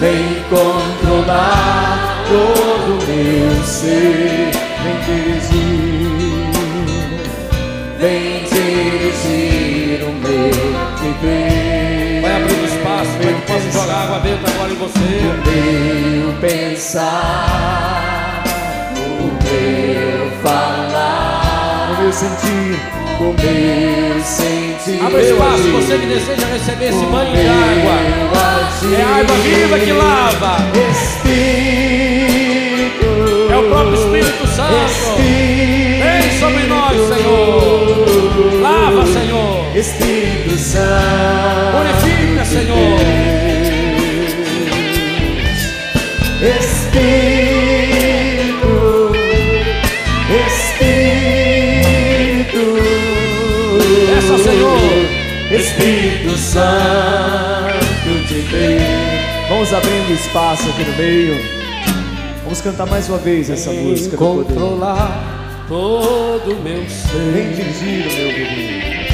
S3: Vem controlar todo o meu ser, vem dirigir o meu viver.
S2: Vai abrindo espaço para que possa jogar água dentro agora em você.
S3: O meu pensar, o meu falar, o meu sentir, o meu sentir.
S2: Abre espaço, você que deseja receber esse banho de água. É a água viva que lava.
S3: Espírito.
S2: É o próprio Espírito Santo. Vem sobre nós, Senhor. Lava, Senhor.
S3: Espírito Santo.
S2: Purifica, Senhor.
S3: Espírito. Espírito.
S2: Peça, Senhor.
S3: Espírito Santo de Deus. Vamos abrindo espaço aqui no meio. Vamos cantar mais uma vez essa música.
S2: controlar todo o meu ser.
S3: O meu viver.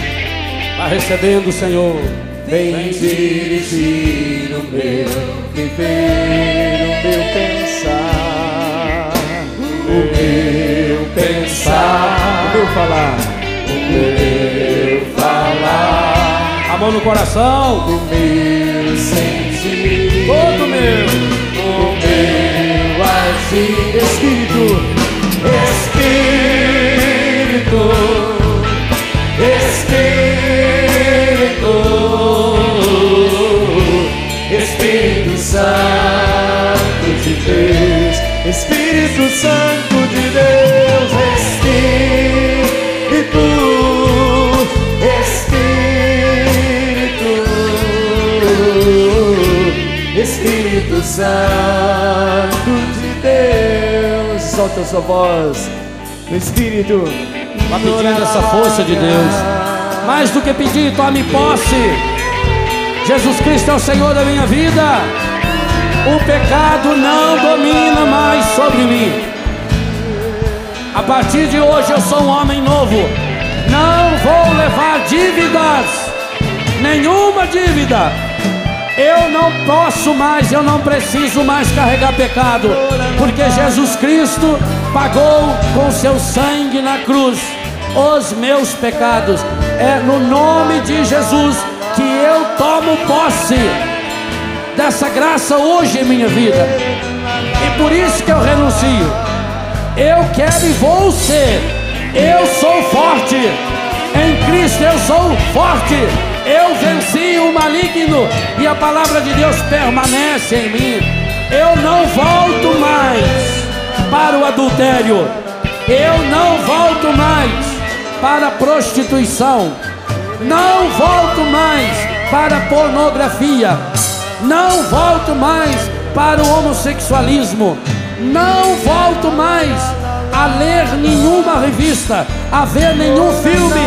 S2: Vai recebendo, Senhor.
S3: Vem dirigir o meu viver, o meu pensar, o meu pensar, o meu falar, o meu falar,
S2: A mão no coração.
S3: o meu Santo de Deus, solta a sua voz, no Espírito,
S2: Vai pedindo essa força de Deus. Mais do que pedir, tome posse. Jesus Cristo é o Senhor da minha vida. O pecado não domina mais sobre mim. A partir de hoje eu sou um homem novo. Não vou levar dívidas. Nenhuma dívida. Eu não posso mais, eu não preciso mais carregar pecado, porque Jesus Cristo pagou com seu sangue na cruz os meus pecados. É no nome de Jesus que eu tomo posse dessa graça hoje em minha vida. E por isso que eu renuncio. Eu quero e vou ser. Eu sou forte. Em Cristo eu sou forte. Eu venci o maligno e a palavra de Deus permanece em mim. Eu não volto mais para o adultério. Eu não volto mais para a prostituição. Não volto mais para a pornografia. Não volto mais para o homossexualismo. Não volto mais a ler nenhuma revista, a ver nenhum filme,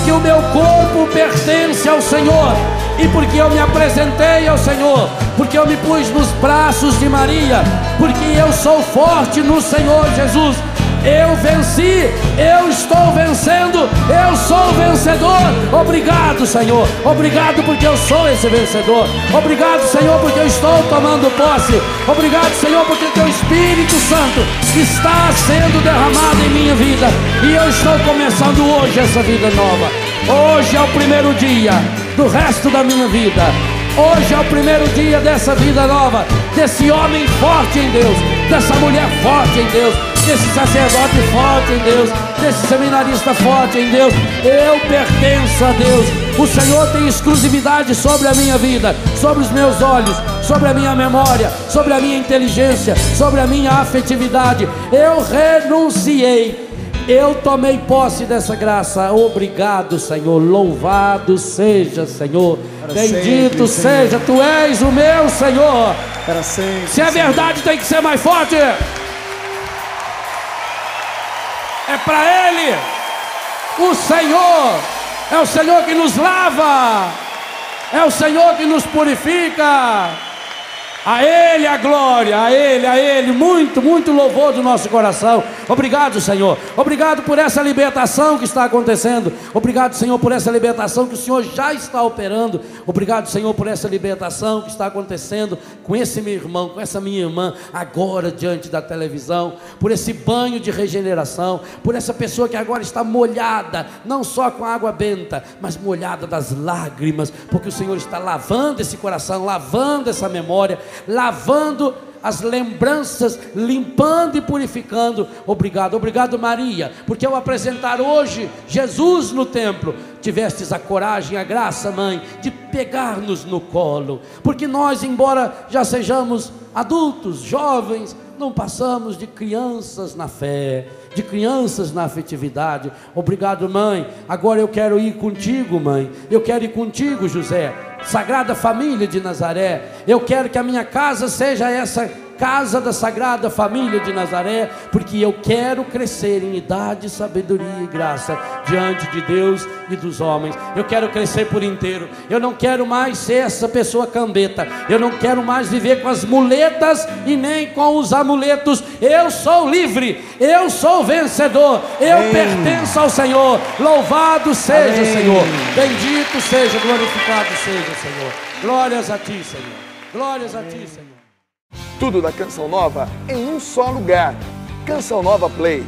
S2: porque o meu corpo pertence ao Senhor e porque eu me apresentei ao Senhor, porque eu me pus nos braços de Maria, porque eu sou forte no Senhor Jesus. Eu venci, eu estou vencendo, eu sou vencedor. Obrigado, Senhor. Obrigado porque eu sou esse vencedor. Obrigado, Senhor, porque eu estou tomando posse. Obrigado, Senhor, porque teu Espírito Santo está sendo derramado em minha vida e eu estou começando hoje essa vida nova. Hoje é o primeiro dia do resto da minha vida. Hoje é o primeiro dia dessa vida nova, desse homem forte em Deus, dessa mulher forte em Deus, desse sacerdote forte em Deus, desse seminarista forte em Deus. Eu pertenço a Deus. O Senhor tem exclusividade sobre a minha vida, sobre os meus olhos, sobre a minha memória, sobre a minha inteligência, sobre a minha afetividade. Eu renunciei. Eu tomei posse dessa graça. Obrigado, Senhor. Louvado seja, Senhor.
S3: Para
S2: Bendito
S3: sempre,
S2: seja, tu és o meu Senhor.
S3: Para sempre.
S2: Se é verdade, tem que ser mais forte. É para Ele. O Senhor é o Senhor que nos lava. É o Senhor que nos purifica. A Ele a glória, a Ele, a Ele, muito, muito louvor do nosso coração. Obrigado, Senhor. Obrigado por essa libertação que está acontecendo. Obrigado, Senhor, por essa libertação que o Senhor já está operando. Obrigado, Senhor, por essa libertação que está acontecendo com esse meu irmão, com essa minha irmã, agora diante da televisão. Por esse banho de regeneração. Por essa pessoa que agora está molhada, não só com água benta, mas molhada das lágrimas, porque o Senhor está lavando esse coração, lavando essa memória lavando as lembranças, limpando e purificando. Obrigado, obrigado, Maria, porque ao apresentar hoje Jesus no templo, tivestes a coragem, a graça, mãe, de pegar-nos no colo, porque nós, embora já sejamos adultos, jovens, não passamos de crianças na fé, de crianças na afetividade. Obrigado, mãe. Agora eu quero ir contigo, mãe. Eu quero ir contigo, José. Sagrada Família de Nazaré. Eu quero que a minha casa seja essa casa da Sagrada Família de Nazaré, porque eu quero crescer em idade, sabedoria e graça diante de Deus e dos homens. Eu quero crescer por inteiro. Eu não quero mais ser essa pessoa cambeta. Eu não quero mais viver com as muletas e nem com os amuletos. Eu sou livre. Eu sou vencedor. Eu
S3: Amém.
S2: pertenço ao Senhor. Louvado seja,
S3: Amém.
S2: Senhor. Bendito seja, glorificado seja, Senhor. Glórias a ti, Senhor. Glórias a ti, Senhor.
S1: Tudo da Canção Nova em um só lugar. Canção Nova Play.